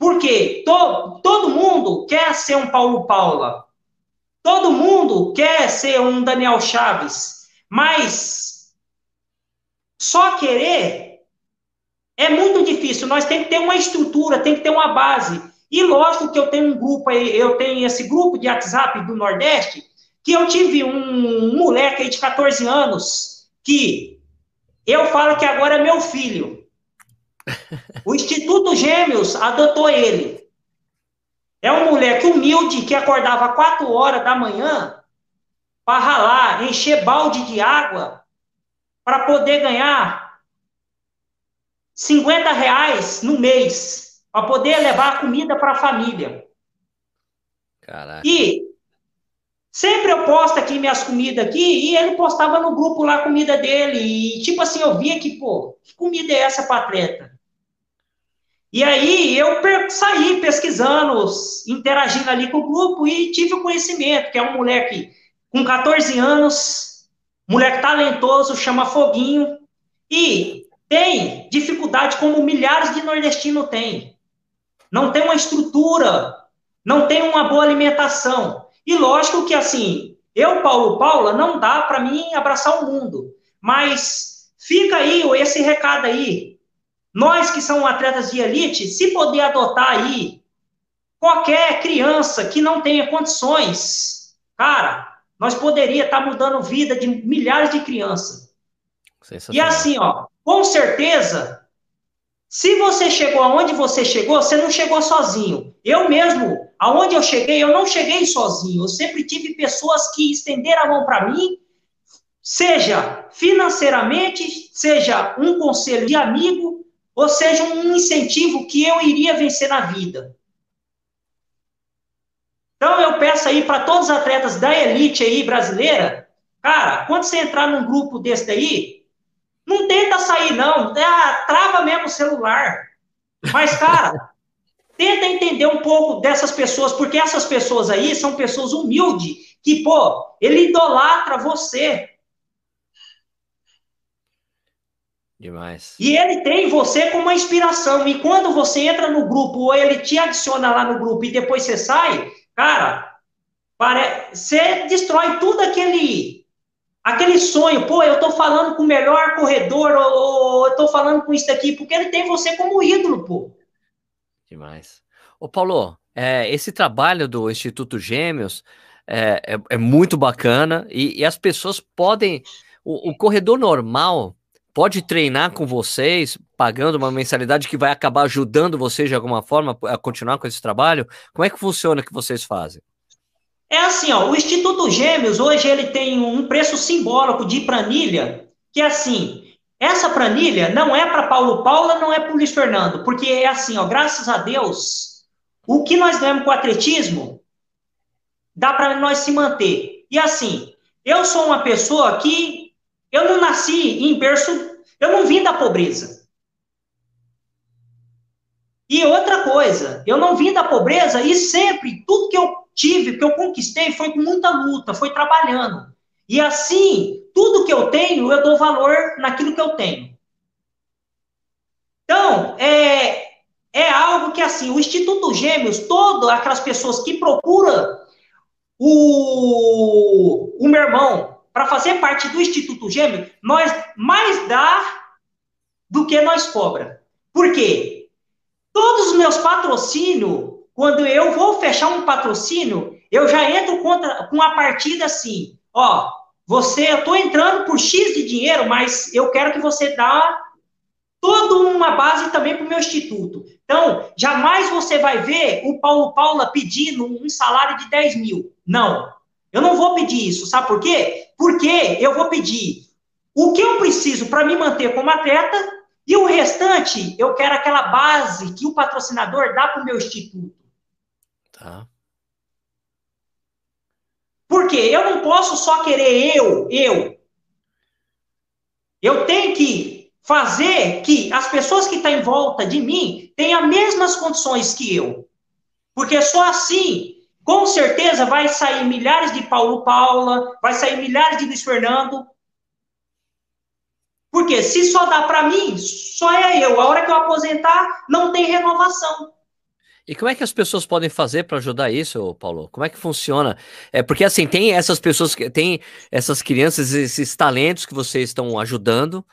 Porque to, todo mundo quer ser um Paulo Paula. Todo mundo quer ser um Daniel Chaves. Mas só querer é muito difícil. Nós temos que ter uma estrutura, tem que ter uma base. E lógico que eu tenho um grupo aí, eu tenho esse grupo de WhatsApp do Nordeste, que eu tive um moleque aí de 14 anos, que eu falo que agora é meu filho. O Instituto Gêmeos adotou ele. É um moleque humilde que acordava quatro horas da manhã para ralar, encher balde de água para poder ganhar 50 reais no mês para poder levar comida para a família. Caraca. E sempre eu posto aqui minhas comidas aqui e ele postava no grupo lá a comida dele e tipo assim eu via que pô, que comida é essa para atleta? E aí eu saí pesquisando, interagindo ali com o grupo e tive o conhecimento, que é um moleque com 14 anos, moleque talentoso, chama Foguinho, e tem dificuldade como milhares de nordestinos têm. Não tem uma estrutura, não tem uma boa alimentação. E lógico que assim, eu, Paulo Paula, não dá para mim abraçar o mundo. Mas fica aí esse recado aí nós que somos atletas de elite, se poder adotar aí qualquer criança que não tenha condições, cara, nós poderia estar tá mudando vida de milhares de crianças. E assim, ó, com certeza, se você chegou aonde você chegou, você não chegou sozinho. Eu mesmo, aonde eu cheguei, eu não cheguei sozinho. Eu sempre tive pessoas que estenderam a mão para mim, seja financeiramente, seja um conselho de amigo, ou seja, um incentivo que eu iria vencer na vida. Então eu peço aí para todos os atletas da elite aí brasileira, cara, quando você entrar num grupo desse daí, não tenta sair não, ah, trava mesmo o celular. Mas cara, tenta entender um pouco dessas pessoas, porque essas pessoas aí são pessoas humildes, que pô, ele idolatra você. Demais. E ele tem você como uma inspiração. E quando você entra no grupo, ou ele te adiciona lá no grupo e depois você sai, cara, pare... você destrói tudo aquele aquele sonho. Pô, eu tô falando com o melhor corredor, ou, ou eu tô falando com isso daqui, porque ele tem você como ídolo, pô. Demais. Ô, Paulo, é, esse trabalho do Instituto Gêmeos é, é, é muito bacana e, e, as pessoas podem. O, o, corredor normal pode treinar com vocês, pagando uma mensalidade que vai acabar ajudando vocês de alguma forma a continuar com esse trabalho? Como é que funciona que vocês fazem? É assim, ó, o Instituto Gêmeos hoje ele tem um preço simbólico de planilha, que é assim, essa planilha não é para Paulo Paula, não é para o Luiz Fernando, porque é assim, ó, graças a Deus, o que nós ganhamos com o atletismo dá para nós se manter. E assim, eu sou uma pessoa que eu não nasci em berço, eu não vim da pobreza. E outra coisa, eu não vim da pobreza e sempre tudo que eu tive, que eu conquistei, foi com muita luta, foi trabalhando. E assim, tudo que eu tenho, eu dou valor naquilo que eu tenho. Então, é, é algo que, assim, o Instituto Gêmeos, todas aquelas pessoas que procuram o, o meu irmão para fazer parte do Instituto Gêmeos, nós mais dá do que nós cobra. Por quê? Todos os meus patrocínios, quando eu vou fechar um patrocínio, eu já entro contra, com a partida assim, ó, você, eu estou entrando por X de dinheiro, mas eu quero que você dá toda uma base também para o meu instituto. Então, jamais você vai ver o Paulo Paula pedindo um salário de 10 mil. Não, eu não vou pedir isso. Sabe por quê? Porque eu vou pedir o que eu preciso para me manter como atleta e o restante eu quero aquela base que o patrocinador dá para o meu instituto. Tá. Porque eu não posso só querer eu, eu. Eu tenho que fazer que as pessoas que estão em volta de mim tenham as mesmas condições que eu. Porque só assim, com certeza, vai sair milhares de Paulo Paula, vai sair milhares de Luiz Fernando. Porque se só dá para mim, só é eu. A hora que eu aposentar, não tem renovação. E como é que as pessoas podem fazer para ajudar isso, Paulo? Como é que funciona? É porque assim tem essas pessoas que tem essas crianças, esses talentos que vocês estão ajudando,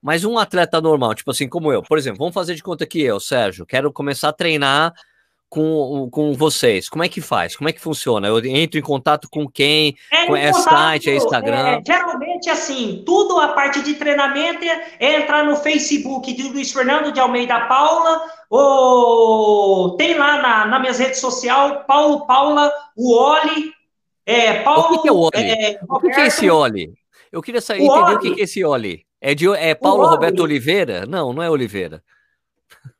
mas um atleta normal, tipo assim como eu, por exemplo, vamos fazer de conta que eu, Sérgio, quero começar a treinar com, com vocês? Como é que faz? Como é que funciona? Eu entro em contato com quem? É, com, é site, é Instagram? É, geralmente, assim, tudo a parte de treinamento é entrar no Facebook de Luiz Fernando de Almeida Paula, ou tem lá na, na minhas redes sociais, Paulo Paula, o Oli. É, Paulo, o que, que é o Oli? É, o que, que, é esse Oli? Eu queria saber, o entender o que, que é esse Oli. É, de, é Paulo Roberto Oliveira? Não, não é Oliveira.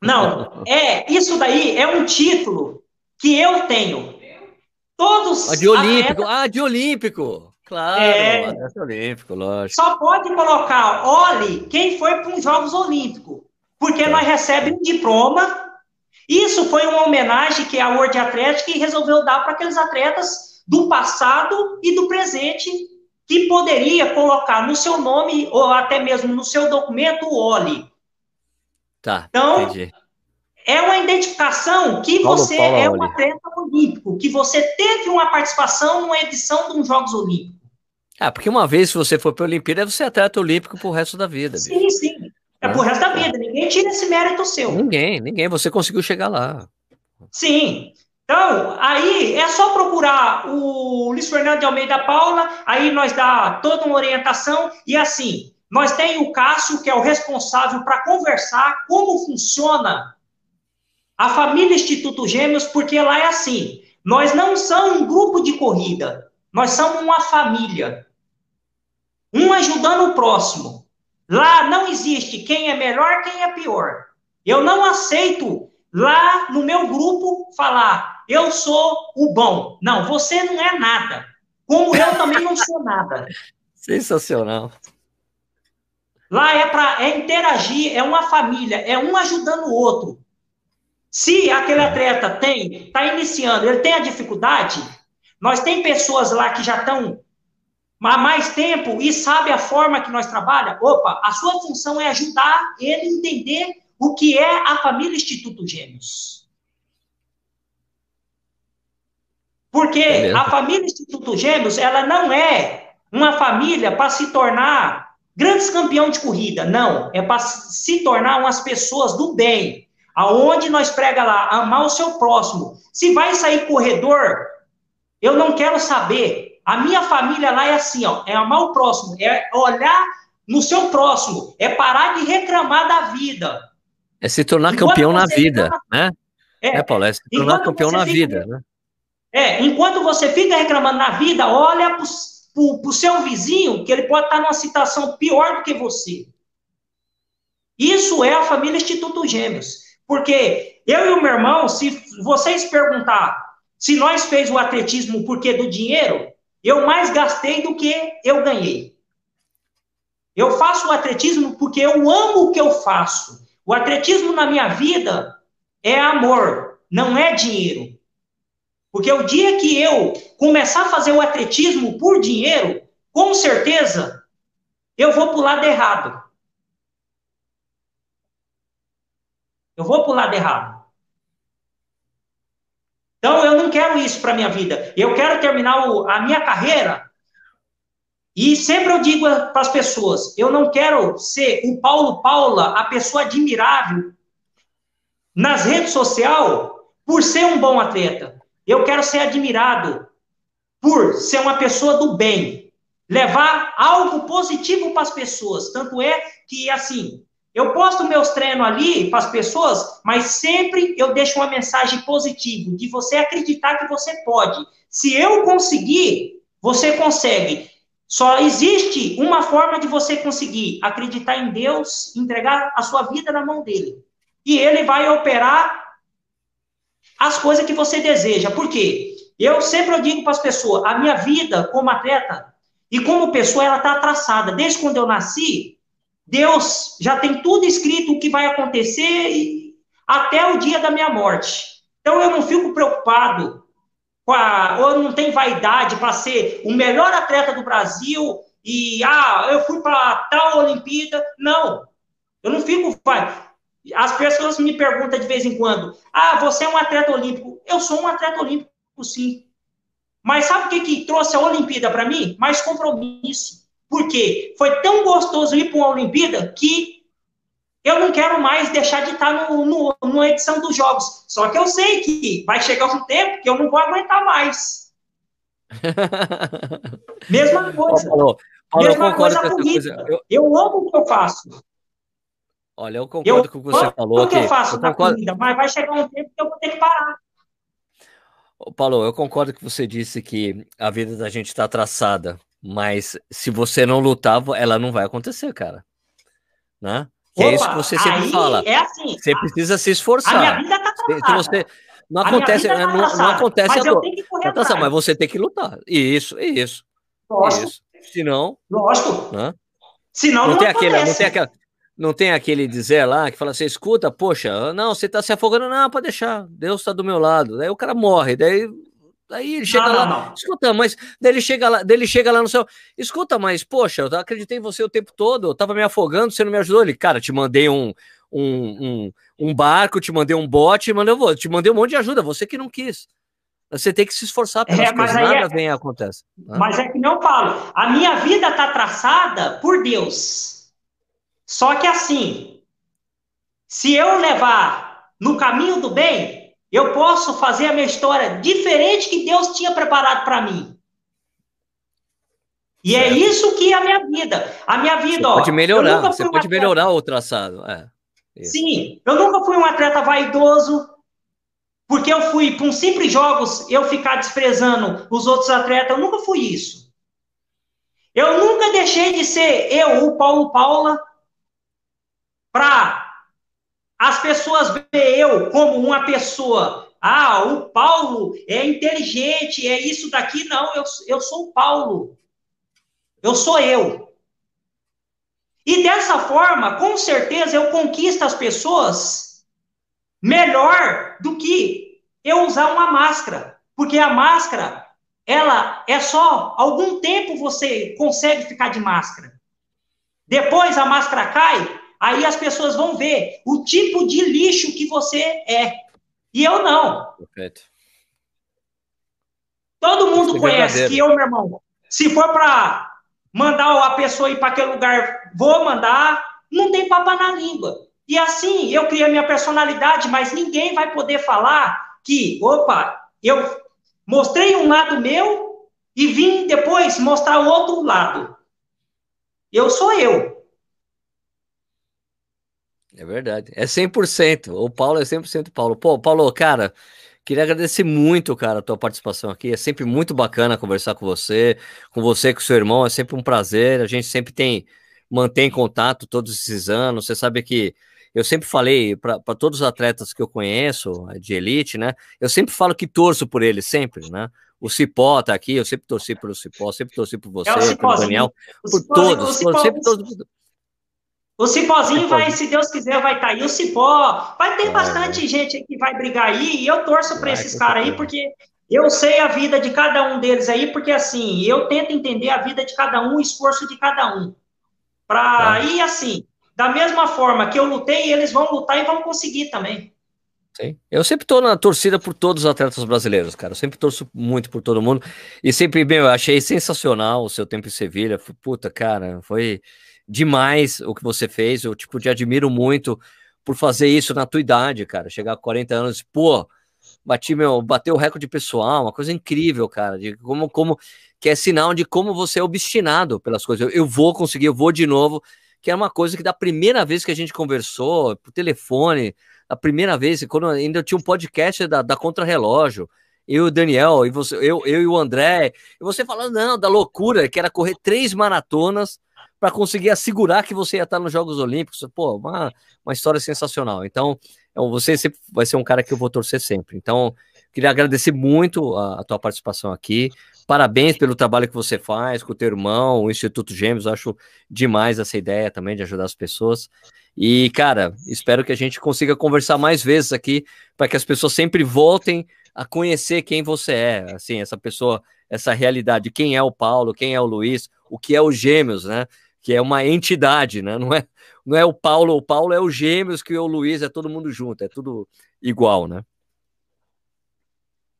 Não, é, isso daí é um título que eu tenho. Todos. Ah, de Olímpico, ah, de Olímpico. Claro, é, Olímpico, lógico. Só pode colocar Oli quem foi para os Jogos Olímpicos, porque é. nós recebemos um diploma. Isso foi uma homenagem que a World Atlética resolveu dar para aqueles atletas do passado e do presente que poderia colocar no seu nome ou até mesmo no seu documento o Oli. Tá. Então, entendi. é uma identificação que Paulo, você Paulo, é um atleta olímpico, que você teve uma participação numa edição de um Jogos Olímpicos. Ah, porque uma vez que você for para a Olimpíada, você é atleta olímpico pro resto da vida. Sim, bicho. sim. É pro resto da vida. Ninguém tira esse mérito seu. Ninguém, ninguém. Você conseguiu chegar lá. Sim. Então, aí é só procurar o Luiz Fernando de Almeida Paula, aí nós dá toda uma orientação e assim, nós temos o Cássio, que é o responsável para conversar como funciona a família Instituto Gêmeos, porque lá é assim: nós não somos um grupo de corrida, nós somos uma família. Um ajudando o próximo. Lá não existe quem é melhor, quem é pior. Eu não aceito lá no meu grupo falar, eu sou o bom. Não, você não é nada. Como eu também não sou nada. Sensacional. Lá é para é interagir, é uma família, é um ajudando o outro. Se aquele atleta tem, está iniciando, ele tem a dificuldade, nós tem pessoas lá que já estão há mais tempo e sabe a forma que nós trabalhamos, opa, a sua função é ajudar ele a entender o que é a família Instituto Gêmeos. Porque a família Instituto Gêmeos, ela não é uma família para se tornar grandes campeão de corrida, não, é para se tornar umas pessoas do bem, aonde nós prega lá, amar o seu próximo. Se vai sair corredor, eu não quero saber. A minha família lá é assim, ó, é amar o próximo, é olhar no seu próximo, é parar de reclamar da vida. É se tornar enquanto campeão na vida, reclama, né? É, é, Paulo, é se tornar campeão na fica, vida, né? É, enquanto você fica reclamando na vida, olha para o seu vizinho, que ele pode estar numa situação pior do que você. Isso é a família Instituto Gêmeos. Porque eu e o meu irmão, se vocês perguntar se nós fez o atletismo porque do dinheiro, eu mais gastei do que eu ganhei. Eu faço o atletismo porque eu amo o que eu faço. O atletismo na minha vida é amor, não é dinheiro. Porque o dia que eu começar a fazer o atletismo por dinheiro, com certeza eu vou para o lado errado. Eu vou para o lado errado. Então, eu não quero isso para minha vida. Eu quero terminar o, a minha carreira. E sempre eu digo para as pessoas: eu não quero ser o Paulo Paula, a pessoa admirável nas redes sociais por ser um bom atleta. Eu quero ser admirado por ser uma pessoa do bem, levar algo positivo para as pessoas. Tanto é que, assim, eu posto meus treinos ali para as pessoas, mas sempre eu deixo uma mensagem positiva, de você acreditar que você pode. Se eu conseguir, você consegue. Só existe uma forma de você conseguir acreditar em Deus, entregar a sua vida na mão dele. E ele vai operar as coisas que você deseja. Por quê? Eu sempre digo para as pessoas, a minha vida como atleta e como pessoa, ela está traçada. Desde quando eu nasci, Deus já tem tudo escrito o que vai acontecer até o dia da minha morte. Então eu não fico preocupado com a, ou não tem vaidade para ser o melhor atleta do Brasil e ah, eu fui para tal Olimpíada. Não. Eu não fico as pessoas me perguntam de vez em quando: "Ah, você é um atleta olímpico?" Eu sou um atleta olímpico, sim. Mas sabe o que que trouxe a Olimpíada para mim? Mais compromisso. Porque foi tão gostoso ir para uma Olimpíada que eu não quero mais deixar de estar no, no, numa edição dos jogos. Só que eu sei que vai chegar um tempo que eu não vou aguentar mais. Mesma coisa. Paulo, Paulo, Mesma eu coisa coisa. Eu... eu... amo o que eu faço. Olha, eu concordo eu com o que você falou. O que eu faço eu na concordo... corrida, mas vai chegar um tempo que eu vou ter que parar. Paulo, eu concordo que você disse que a vida da gente está traçada mas se você não lutar, ela não vai acontecer, cara. Né? Opa, é isso que você sempre fala. É assim, você a, precisa se esforçar. A minha vida tá se você não acontece, tá não, não, acontece mas a dor. Tá mas você tem que lutar. Isso, isso. Lógico. Isso. Senão, lógico. Né? Senão não, não tem aquele, não tem aquela não tem aquele dizer lá que fala assim, escuta, poxa, não, você tá se afogando, não, pode deixar, Deus tá do meu lado. Daí o cara morre, daí Aí ele chega não, lá, não, não. escuta, mas daí ele chega lá, daí ele chega lá no céu, escuta, mas poxa, eu acreditei em você o tempo todo, eu tava me afogando, você não me ajudou. Ele, cara, te mandei um, um, um, um barco, te mandei um bote, mandei, te mandei um monte de ajuda, você que não quis. Você tem que se esforçar para é, coisas, nada é, vem acontece. Né? Mas é que não falo, a minha vida tá traçada por Deus. Só que assim, se eu levar no caminho do bem, eu posso fazer a minha história diferente que Deus tinha preparado para mim. E é isso que é a minha vida. A minha vida, você ó. Pode melhorar, você pode atleta... melhorar o traçado. É, Sim, eu nunca fui um atleta vaidoso, porque eu fui, para um simples jogos, eu ficar desprezando os outros atletas, eu nunca fui isso. Eu nunca deixei de ser eu, o Paulo Paula, para as pessoas veem eu como uma pessoa. Ah, o Paulo é inteligente, é isso daqui. Não, eu, eu sou o Paulo. Eu sou eu. E dessa forma, com certeza, eu conquisto as pessoas melhor do que eu usar uma máscara. Porque a máscara, ela é só algum tempo você consegue ficar de máscara. Depois a máscara cai, aí as pessoas vão ver o tipo de lixo que você é. E eu não. Perfeito. Todo mundo é conhece que eu, meu irmão, se for para mandar a pessoa ir para aquele lugar, vou mandar, não tem papa na língua. E assim, eu criei minha personalidade, mas ninguém vai poder falar que, opa, eu mostrei um lado meu e vim depois mostrar o outro lado. Eu sou eu. É verdade. É 100%. O Paulo é 100% Paulo. Pô, Paulo, cara, queria agradecer muito, cara, a tua participação aqui. É sempre muito bacana conversar com você, com você, com seu irmão. É sempre um prazer. A gente sempre tem mantém contato todos esses anos. Você sabe que eu sempre falei para todos os atletas que eu conheço de elite, né? Eu sempre falo que torço por eles, sempre, né? O Cipó tá aqui, eu sempre torci pelo Cipó, sempre torci por você, é pelo Daniel, por todos, Cipó, sempre todos. O Cipózinho vai, se Deus quiser, vai estar tá aí. O Cipó, vai ter bastante gente que vai brigar aí, e eu torço para esses caras aí, porque eu sei a vida de cada um deles aí, porque assim, eu tento entender a vida de cada um, o esforço de cada um. Para ir assim, da mesma forma que eu lutei, eles vão lutar e vão conseguir também. Sim. Eu sempre tô na torcida por todos os atletas brasileiros, cara. Eu sempre torço muito por todo mundo. E sempre, bem, eu achei sensacional o seu tempo em Sevilha. Puta, cara, foi demais o que você fez. Eu, tipo, te admiro muito por fazer isso na tua idade, cara. Chegar a 40 anos, pô, bati meu, bateu o recorde pessoal, uma coisa incrível, cara. De como, como, que é sinal de como você é obstinado pelas coisas. Eu, eu vou conseguir, eu vou de novo que é uma coisa que da primeira vez que a gente conversou, por telefone, a primeira vez, quando ainda tinha um podcast da, da Contra-Relógio, eu e o Daniel, e você, eu, eu e o André, e você falando, não, da loucura, que era correr três maratonas para conseguir assegurar que você ia estar nos Jogos Olímpicos. Pô, uma, uma história sensacional. Então, é você vai ser um cara que eu vou torcer sempre. Então, queria agradecer muito a, a tua participação aqui. Parabéns pelo trabalho que você faz com o teu irmão, o Instituto Gêmeos. Acho demais essa ideia também de ajudar as pessoas. E, cara, espero que a gente consiga conversar mais vezes aqui para que as pessoas sempre voltem a conhecer quem você é, assim, essa pessoa, essa realidade, quem é o Paulo, quem é o Luiz, o que é o Gêmeos, né? Que é uma entidade, né? Não é, não é o Paulo, o Paulo é o Gêmeos, que o Luiz é todo mundo junto, é tudo igual, né?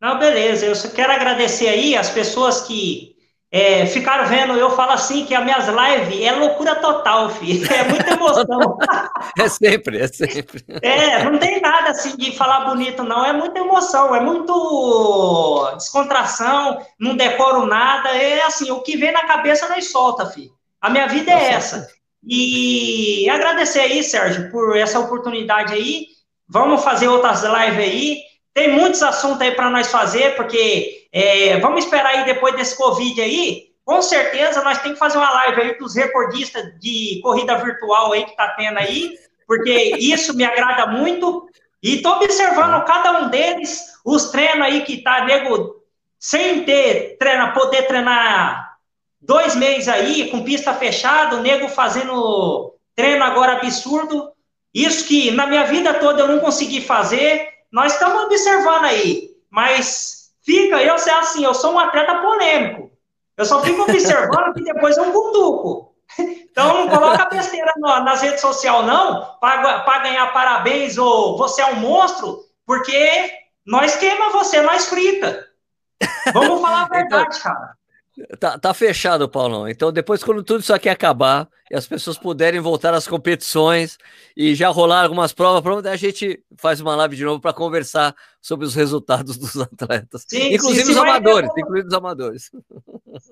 Não, beleza. Eu só quero agradecer aí as pessoas que é, ficaram vendo eu falo assim que as minhas lives é loucura total, filho. É muita emoção. é sempre, é sempre. É, não tem nada assim de falar bonito, não. É muita emoção, é muito descontração, não decoro nada. É assim, o que vem na cabeça nós solta, filho. A minha vida é essa. E agradecer aí, Sérgio, por essa oportunidade aí. Vamos fazer outras lives aí. Tem muitos assuntos aí para nós fazer, porque é, vamos esperar aí depois desse Covid aí. Com certeza nós temos que fazer uma live aí dos recordistas de corrida virtual aí que está tendo aí, porque isso me agrada muito. E estou observando cada um deles, os treinos aí que tá, nego, sem ter treina, poder treinar dois meses aí, com pista fechada, o nego fazendo treino agora absurdo. Isso que na minha vida toda eu não consegui fazer. Nós estamos observando aí, mas fica, eu sei assim, eu sou um atleta polêmico. Eu só fico observando que depois eu cutuco. Então não coloca besteira nas redes sociais, não, para ganhar parabéns ou você é um monstro, porque nós queima você, nós frita. Vamos falar a então, verdade, cara. Tá, tá fechado, Paulão. Então, depois, quando tudo isso aqui acabar e as pessoas puderem voltar às competições e já rolar algumas provas, pronto, a gente faz uma live de novo para conversar sobre os resultados dos atletas. Sim, inclusive os amadores, ter... inclusive os amadores.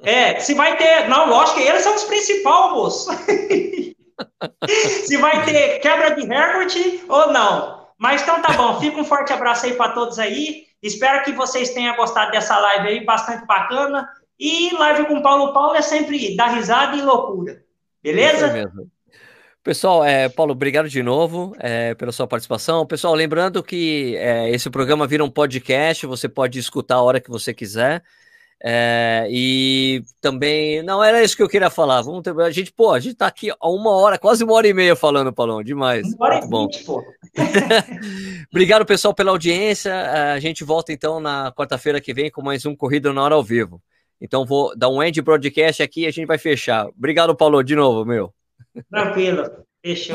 É, se vai ter. Não, lógico que eles são os principais, moço. se vai ter quebra de recorde ou não. Mas então tá bom, fica um forte abraço aí para todos aí. Espero que vocês tenham gostado dessa live aí, bastante bacana. E live com Paulo Paulo é sempre dar risada e loucura. Beleza? É mesmo. Pessoal, é, Paulo, obrigado de novo é, pela sua participação. Pessoal, lembrando que é, esse programa vira um podcast, você pode escutar a hora que você quiser. É, e também, não era isso que eu queria falar. Vamos ter, a gente, pô, a gente tá aqui há uma hora, quase uma hora e meia falando, Paulão, demais. Uma hora Muito e bom. Obrigado, pessoal, pela audiência. A gente volta então na quarta-feira que vem com mais um Corrida na Hora ao Vivo. Então vou dar um end broadcast aqui e a gente vai fechar. Obrigado, Paulo, de novo, meu. Tranquilo. Fechou.